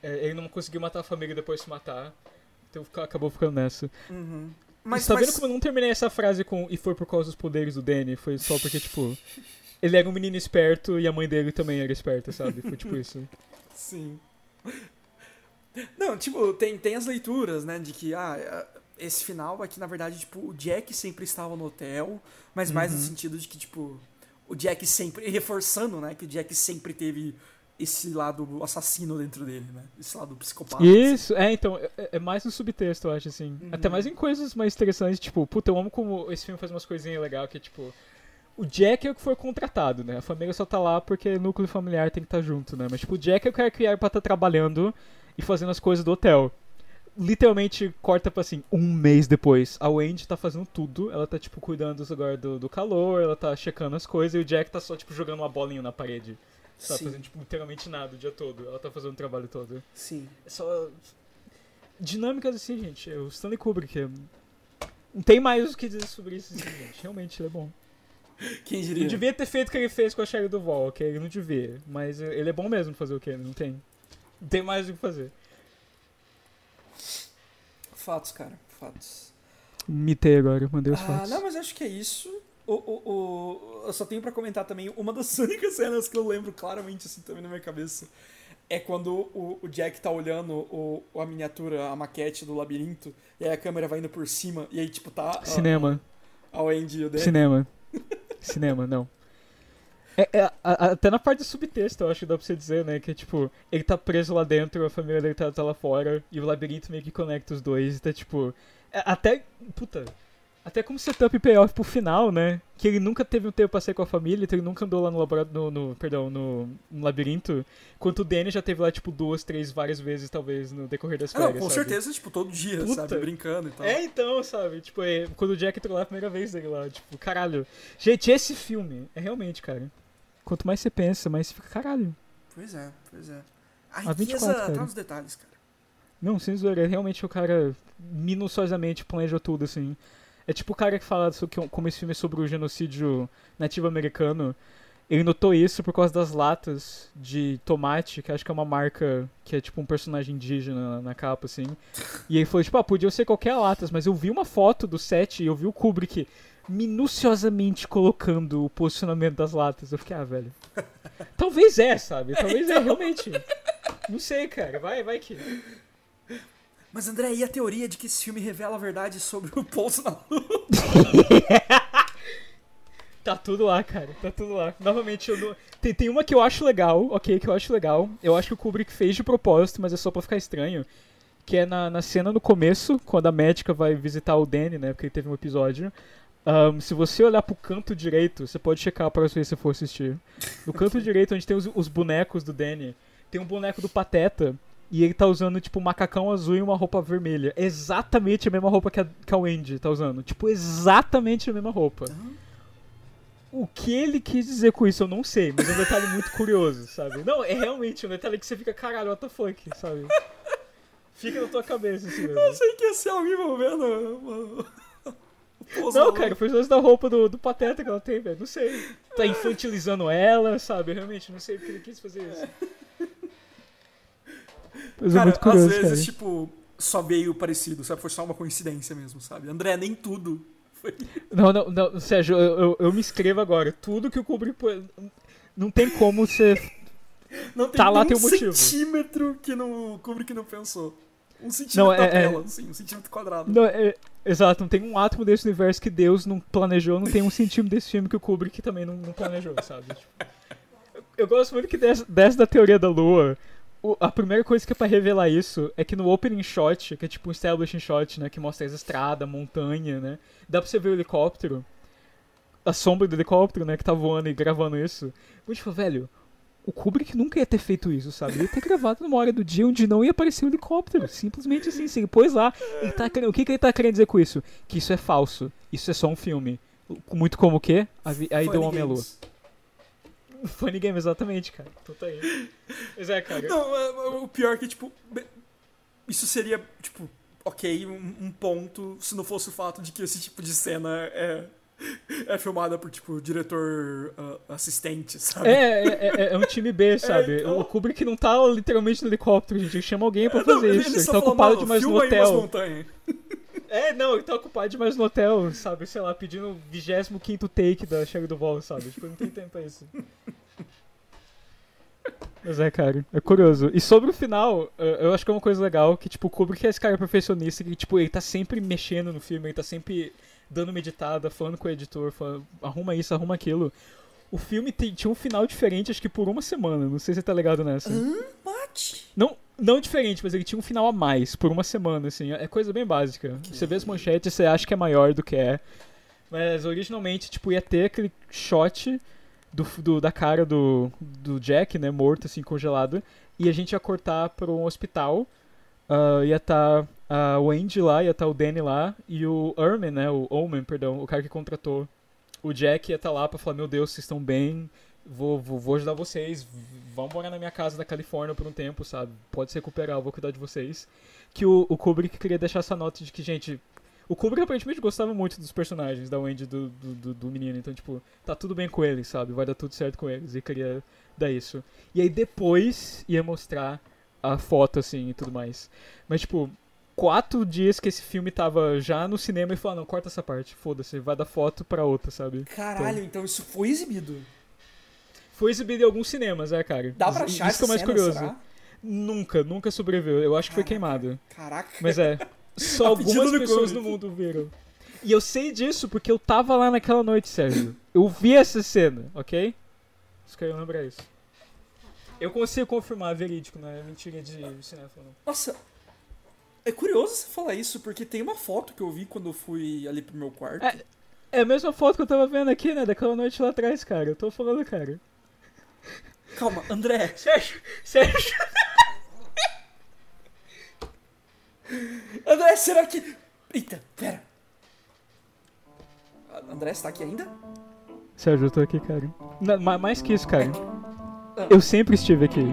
é, ele não conseguiu matar a família e depois se matar, então acabou ficando nessa. Uhum. Mas Mas, tá mas- vendo como eu não terminei essa frase com e foi por causa dos poderes do Danny? Foi só porque, tipo, (laughs) ele era um menino esperto e a mãe dele também era esperta, sabe? Foi tipo isso. Sim. Não, tipo, tem, tem as leituras, né, de que, ah, esse final aqui, na verdade, tipo, o Jack sempre estava no hotel, mas mais no Uhum. sentido de que, tipo, o Jack sempre, e reforçando, né, que o Jack sempre teve esse lado assassino dentro dele, né, esse lado psicopata. Isso, é, então, é, é mais no subtexto, eu acho, assim. Uhum. Até mais em coisas mais interessantes, tipo, puta, eu amo como esse filme faz umas coisinhas legais, que é, tipo, o Jack é o que foi contratado, né? A família só tá lá porque núcleo familiar tem que estar junto, né? Mas, tipo, o Jack é o cara que era pra estar trabalhando e fazendo as coisas do hotel. Literalmente corta pra assim, um mês depois. A Wendy tá fazendo tudo. Ela tá, tipo, cuidando agora do, do calor, ela tá checando as coisas, e o Jack tá só, tipo, jogando uma bolinha na parede. Tá Sim, fazendo, tipo, literalmente nada o dia todo. Ela tá fazendo o trabalho todo. sim. É só. Dinâmicas assim, gente. O Stanley Kubrick. é- Não tem mais o que dizer sobre isso, assim, gente. Realmente, ele é bom. (laughs) Quem diria? devia ter feito o que ele fez com a Sherry Duval, ok? Ele não devia. Mas ele é bom mesmo fazer o que? Não tem. Não tem mais o que fazer. Fatos, cara, fatos. Mitei agora, mandei os Ah, fatos. não, mas acho que é isso. O, o, o- eu só tenho pra comentar também uma das (laughs) únicas cenas que eu lembro claramente assim também na minha cabeça. É quando o, o Jack tá olhando o, a miniatura, a maquete do labirinto, e aí a câmera vai indo por cima, e aí, tipo, tá. a- Cinema. A Wendy e o. Cinema. Cinema, não. É, é, até na parte do subtexto, eu acho que dá pra você dizer, né? Que, tipo, ele tá preso lá dentro, a família dele tá, tá lá fora, e o labirinto meio que conecta os dois, e tá, tipo... é, até... Puta... Até como setup e payoff pro final, né? Que ele nunca teve um tempo pra sair com a família, então ele nunca andou lá no laboratório, no, no- perdão, no, no labirinto, enquanto o Danny já teve lá, tipo, duas, três, várias vezes, talvez, no decorrer das Ah, não, férias, com sabe? certeza, tipo, todo dia, Puta. sabe? Brincando e tal. É, então, sabe? Tipo, é, quando o Jack entrou lá a primeira vez dele lá, tipo, caralho. Gente, esse filme é realmente, cara. Quanto mais você pensa, mais você fica, caralho. Pois é, pois é. A A 24, riqueza cara. tá nos detalhes, cara. Não, sem zoeira, é realmente o cara minuciosamente planejou tudo, assim. É tipo o cara que fala sobre, que- como esse filme é sobre o genocídio nativo americano. Ele notou isso por causa das latas de tomate, que acho que é uma marca que é tipo um personagem indígena na, na capa, assim. E ele falou, tipo, ah, podia ser qualquer latas, mas eu vi uma foto do set e eu vi o Kubrick minuciosamente colocando o posicionamento das latas. Eu fiquei, ah, velho. (laughs) Talvez é, sabe? Talvez é, realmente. Não sei, cara. Vai, vai que. Mas, André, e a teoria de que esse filme revela a verdade sobre o Pouso na Lua? (laughs) Tá tudo lá, cara. Tá tudo lá. Novamente, não... tem, tem uma que eu acho legal, ok, que eu acho legal. Eu acho que o Kubrick fez de propósito, mas é só pra ficar estranho. Que é na, na cena no começo, quando a médica vai visitar o Danny, né? Porque ele teve um episódio. Um, se você olhar pro canto direito, você pode checar para ver se você for assistir. No canto (laughs) direito, onde tem os, os bonecos do Danny, tem um boneco do Pateta. E ele tá usando, tipo, um macacão azul e uma roupa vermelha. Exatamente a mesma roupa que a, que a Wendy tá usando. Tipo, exatamente a mesma roupa. O que ele quis dizer com isso, eu não sei, mas é um detalhe muito curioso, sabe? Não, é realmente um detalhe que você fica, caralho, what the fuck, sabe? Fica na tua cabeça, assim mesmo. Eu sei que ia ser alguém vendo. uma- Pô, Não, cara, foi o da roupa do, do Pateta que ela tem, velho. Não sei. Tá infantilizando ela, sabe? Realmente, não sei porque ele quis fazer isso. Mas é Cara, muito curioso, às vezes, cara. tipo, só veio parecido, sabe? Foi só uma coincidência mesmo, sabe? André, nem tudo. Foi... Não, não, não, Sérgio, eu, eu, eu me inscrevo agora. Tudo que o Kubrick. Não tem como você. (laughs) Não tem Tá lá, tem um motivo. centímetro que não Kubrick não pensou. Um centímetro Não, da é- é- tela, assim, um centímetro quadrado. Não, é- exato, não tem um átomo desse universo que Deus não planejou, não tem um centímetro desse filme que o Kubrick também não, não planejou, sabe? Tipo, eu, eu gosto muito que dessa, dessa da teoria da lua. O- a primeira coisa que é pra revelar isso é que no opening shot, que é tipo um establishing shot, né? Que mostra as estradas, montanha, né? Dá pra você ver o helicóptero, a sombra do helicóptero, né? Que tá voando e gravando isso. Eu tipo, velho, o Kubrick nunca ia ter feito isso, sabe? Ele ia ter gravado numa hora do dia onde não ia aparecer o helicóptero. Simplesmente assim, se ele pôs lá. Ele tá querendo- o que, que ele tá querendo dizer com isso? Que isso é falso. Isso é só um filme. Muito como o quê? A, vi- a Ida Homem à Lua. (laughs) Funny Game, exatamente, cara. Então tá aí. Mas é, cara. Não, é- o pior é que, tipo, isso seria, tipo, ok, um, um ponto, se não fosse o fato de que esse tipo de cena é, é filmada por, tipo, diretor ah, assistente, sabe? É, é, é- é um time B, (laughs) sabe? então. O Kubrick não tá literalmente no helicóptero, gente. Ele chama alguém pra Não, fazer ele- isso. ele Ele tá ocupado "Mano, demais no filma aí umas hotel. montanhas." É, não, ele tá ocupado demais no hotel, sabe? Sei lá, pedindo o 25 take da Shelley Duval, sabe? Tipo, não tem tempo pra isso. Mas é, cara, é curioso. E sobre o final, eu acho que é uma coisa legal, que, tipo, o Kubrick é esse cara perfeccionista, que, tipo, ele tá sempre mexendo no filme, ele tá sempre dando uma editada, falando com o editor, falando, arruma isso, arruma aquilo. O filme tinha um final diferente, acho que por uma semana, não sei se você tá ligado nessa. Mate. Não, não diferente, mas ele tinha um final a mais por uma semana, assim. É coisa bem básica. Você vê as manchetes, você acha que é maior do que é. Mas originalmente, tipo, ia ter aquele shot do, do- da cara do, do Jack, né, morto, assim, congelado. E a gente ia cortar para um hospital. Ah, ia estar a Wendy lá, ia estar o Danny lá. E o Erman, né, o Omen, perdão, o cara que contratou o Jack ia estar lá pra falar, meu Deus, vocês estão bem, vou, vou, vou ajudar vocês, vão morar na minha casa da Califórnia por um tempo, sabe? Pode se recuperar, vou cuidar de vocês. Que o, o Kubrick queria deixar essa nota de que, gente, o Kubrick aparentemente gostava muito dos personagens da Wendy do, do, do, menino, então, tipo, tá tudo bem com eles, sabe? Vai dar tudo certo com eles, e queria dar isso. E aí depois ia mostrar a foto, assim, e tudo mais. Mas, tipo, quatro dias que esse filme tava já no cinema e falou, não, corta essa parte, foda-se, vai da foto pra outra, sabe? Caralho, então isso foi exibido. Foi exibido em alguns cinemas, é, cara. Dá pra Isso- achar Isso que é mais cena, curioso. será? Nunca, nunca sobreviveu. Eu acho que foi queimado. Caraca. Mas é, (laughs) só pedido algumas pessoas no mundo viram. E eu sei disso porque eu tava lá naquela noite, Sérgio. Eu vi essa cena, ok? Só queria lembrar isso. Eu consigo confirmar, verídico, não é mentira de cinéfilo, não. Nossa, é curioso você falar isso, porque tem uma foto que eu vi quando eu fui ali pro meu quarto. É. É a mesma foto que eu tava vendo aqui, né? Daquela noite lá atrás, cara. Eu tô falando, cara. Calma, André. Sérgio, Sérgio. André, será que. Eita, pera. André, você tá aqui ainda? Sérgio, eu tô aqui, cara. Não, ma- mais que isso, cara. Eu sempre estive aqui.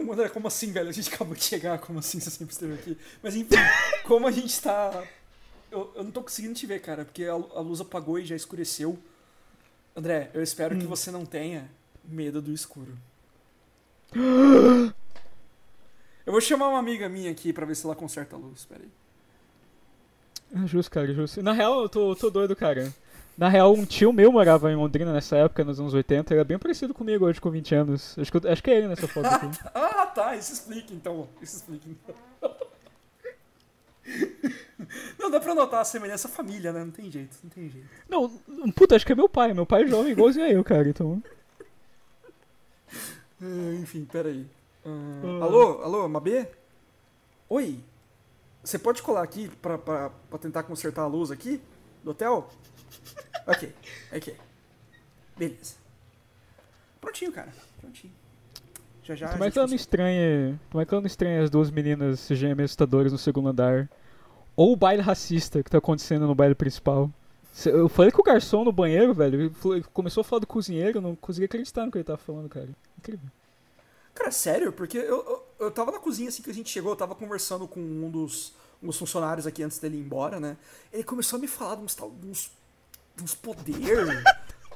Não, André, como assim, velho? A gente acabou de chegar, como assim você sempre esteve aqui? Mas enfim, como a gente tá. Eu, eu não tô conseguindo te ver, cara, porque a, a luz apagou e já escureceu. André, eu espero que você não tenha medo do escuro. (gasps) Eu vou chamar uma amiga minha aqui pra ver se ela conserta a luz, peraí. É justo, cara, justo. Na real, eu tô, tô doido, cara. Na real, um tio meu morava em Londrina nessa época, nos anos 80. Ele é bem parecido comigo hoje, com 20 anos. Acho que, eu- acho que é ele nessa foto aqui. (laughs) Ah, tá, isso explica então. Isso explica então. (laughs) Não, dá pra notar a semelhança família, né? Não tem jeito, não tem jeito. Não, puta, acho que é meu pai. Meu pai é jovem igualzinho a eu, cara, então... Ah, enfim, peraí. Ah, Ah. Alô, alô, Mabê? Oi. Você pode colar aqui pra, pra, pra tentar consertar a luz aqui do hotel? Ok, ok. Beleza. Prontinho, cara. Prontinho. Já já. Como é que ela não estranha... Como é que ela não estranha as duas meninas gêmeas assustadoras no segundo andar? Ou o baile racista que tá acontecendo no baile principal? Eu falei com o garçom no banheiro, velho. Começou a falar do cozinheiro, eu não consegui acreditar no que ele tava falando, cara. Incrível. Cara, sério? Porque eu, eu, eu tava na cozinha assim que a gente chegou, eu tava conversando com um dos, um dos funcionários aqui antes dele ir embora, né? Ele começou a me falar de uns, de uns, uns poder,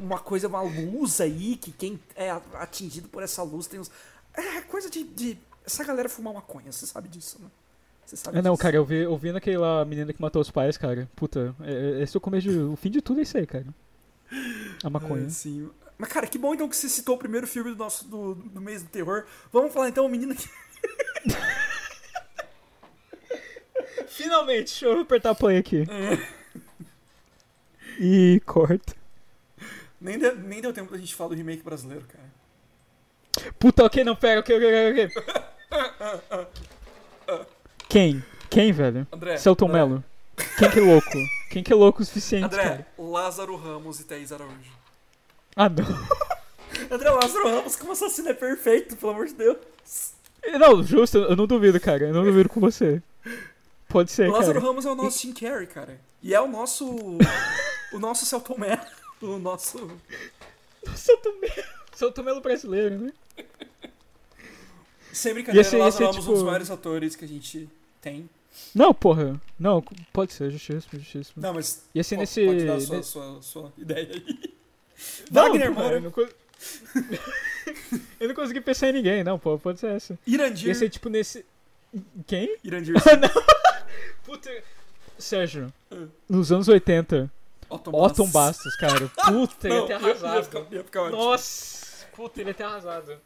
uma coisa, uma luz aí, que quem é atingido por essa luz tem uns. É coisa de. de essa galera fumar maconha, você sabe disso, né? Você sabe É, não, disso. cara, eu vi, eu vi naquela menina que matou os pais, cara. Puta, é- é- esse é o começo de, O fim de tudo é isso aí, cara. A maconha. É, sim. Mas, cara, que bom então que você citou o primeiro filme do nosso do, do mês do terror. Vamos falar então, menina que. (laughs) Finalmente, deixa eu apertar play aqui. E corta. Nem, deu- nem deu tempo da gente falar do remake brasileiro, cara. Puta, ok, não, pera, ok, ok, ok. Quem? Quem, velho? André. Celton André, Mello. Quem que é louco? (laughs) Quem que é louco o suficiente, André, cara? Lázaro Ramos e Thaís Araújo. Ah, não. (laughs) André Lázaro Ramos como assassino é perfeito, pelo amor de Deus. Não, justo, eu não duvido, cara. Eu não duvido com você. Pode ser, Lázaro cara. Ramos é o nosso Jim Carrey, cara. E é o nosso. (laughs) o nosso Celton Mello. O nosso. Celton Mello. Celton Mello brasileiro, né? Sem brincadeira, Lázaro ser, Ramos é um dos tipo- maiores atores que a gente tem. Não, porra. Não, pode ser, justíssimo, justíssimo. Não, mas. Ia ser po- nesse... Pode dar a sua, nesse- sua, sua ideia aí. Não, Wagner Moura. eu não, co- (laughs) eu não consegui pensar em ninguém, não, pô, pode ser essa. Irandir. Ia ser tipo nesse. Quem? Irandir. (laughs) Puta. Sérgio, Ah. nos anos 80, Otton Otton Bastos, cara. (laughs) Puta, ele ia ter ia, ia, arrasado. ficar, ia ficar ótimo. Nossa, puta, ele ia ter arrasado.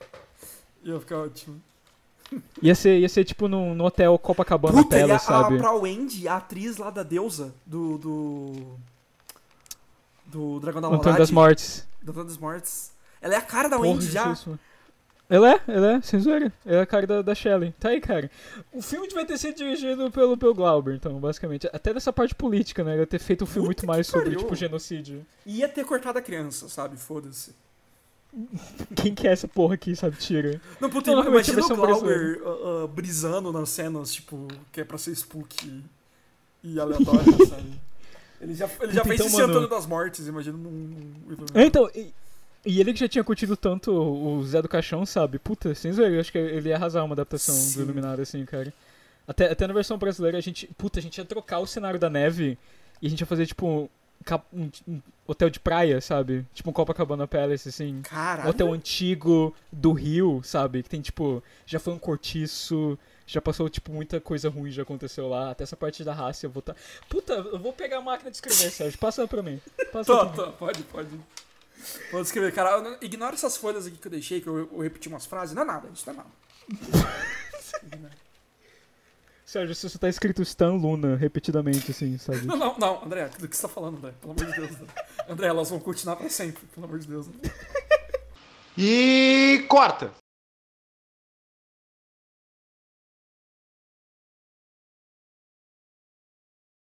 Ia ficar ótimo. Ia ser, ia ser tipo no, no hotel Copacabana Puta, e a, Palace, sabe? a, pra Wendy, a atriz lá da deusa do. do. do Dragão da Antônio Maldade. das Mortes. Do Antônio das Mortes. Ela é a cara da Porra, Wendy já. Ela é, ela é, sem zoeira. Ela é a cara da, da Shelley. Tá aí, cara. O filme devia ter sido dirigido pelo, pelo Glauber, então, basicamente. Até dessa parte política, né? Ele ia ter feito um filme Puta muito mais sobre, tipo, genocídio. Ia ter cortado a criança, sabe? Foda-se. (laughs) Quem que é essa porra aqui, sabe? Tira. Não, puta, Não, imagina o Glauber ah, ah, brisando nas cenas, tipo, que é pra ser spook e (laughs) aleatório, sabe? Ele já, ele já Puta, fez então, isso em mano- Antônio das Mortes, imagina num... num- É, então, e, e ele que já tinha curtido tanto o Zé do Caixão, sabe? Puta, sem zoeira, eu acho que ele ia arrasar uma adaptação Sim. do Iluminado, assim, cara. Até, até na versão brasileira, a gente. Puta, a gente ia trocar o cenário da neve e a gente ia fazer, tipo, um, um hotel de praia, sabe? Tipo um Copacabana Palace, assim. Caralho. Hotel antigo do Rio, sabe? Que tem, tipo, já foi um cortiço, já passou, tipo, muita coisa ruim já aconteceu lá. Até essa parte da raça eu vou tá. Puta, eu vou pegar a máquina de escrever, Sérgio. Passa pra mim. Passa Tá, pra mim. tá, pode, pode. Pode escrever, cara. não- Ignora essas folhas aqui que eu deixei, que eu, eu repeti umas frases. Não é nada, isso não é nada. (laughs) Sérgio, se você tá escrito Stan Luna repetidamente, assim, sabe? Não, não, não, André, do que você tá falando, André? Pelo amor de Deus. André, André elas vão continuar pra sempre, pelo amor de Deus. André. E corta.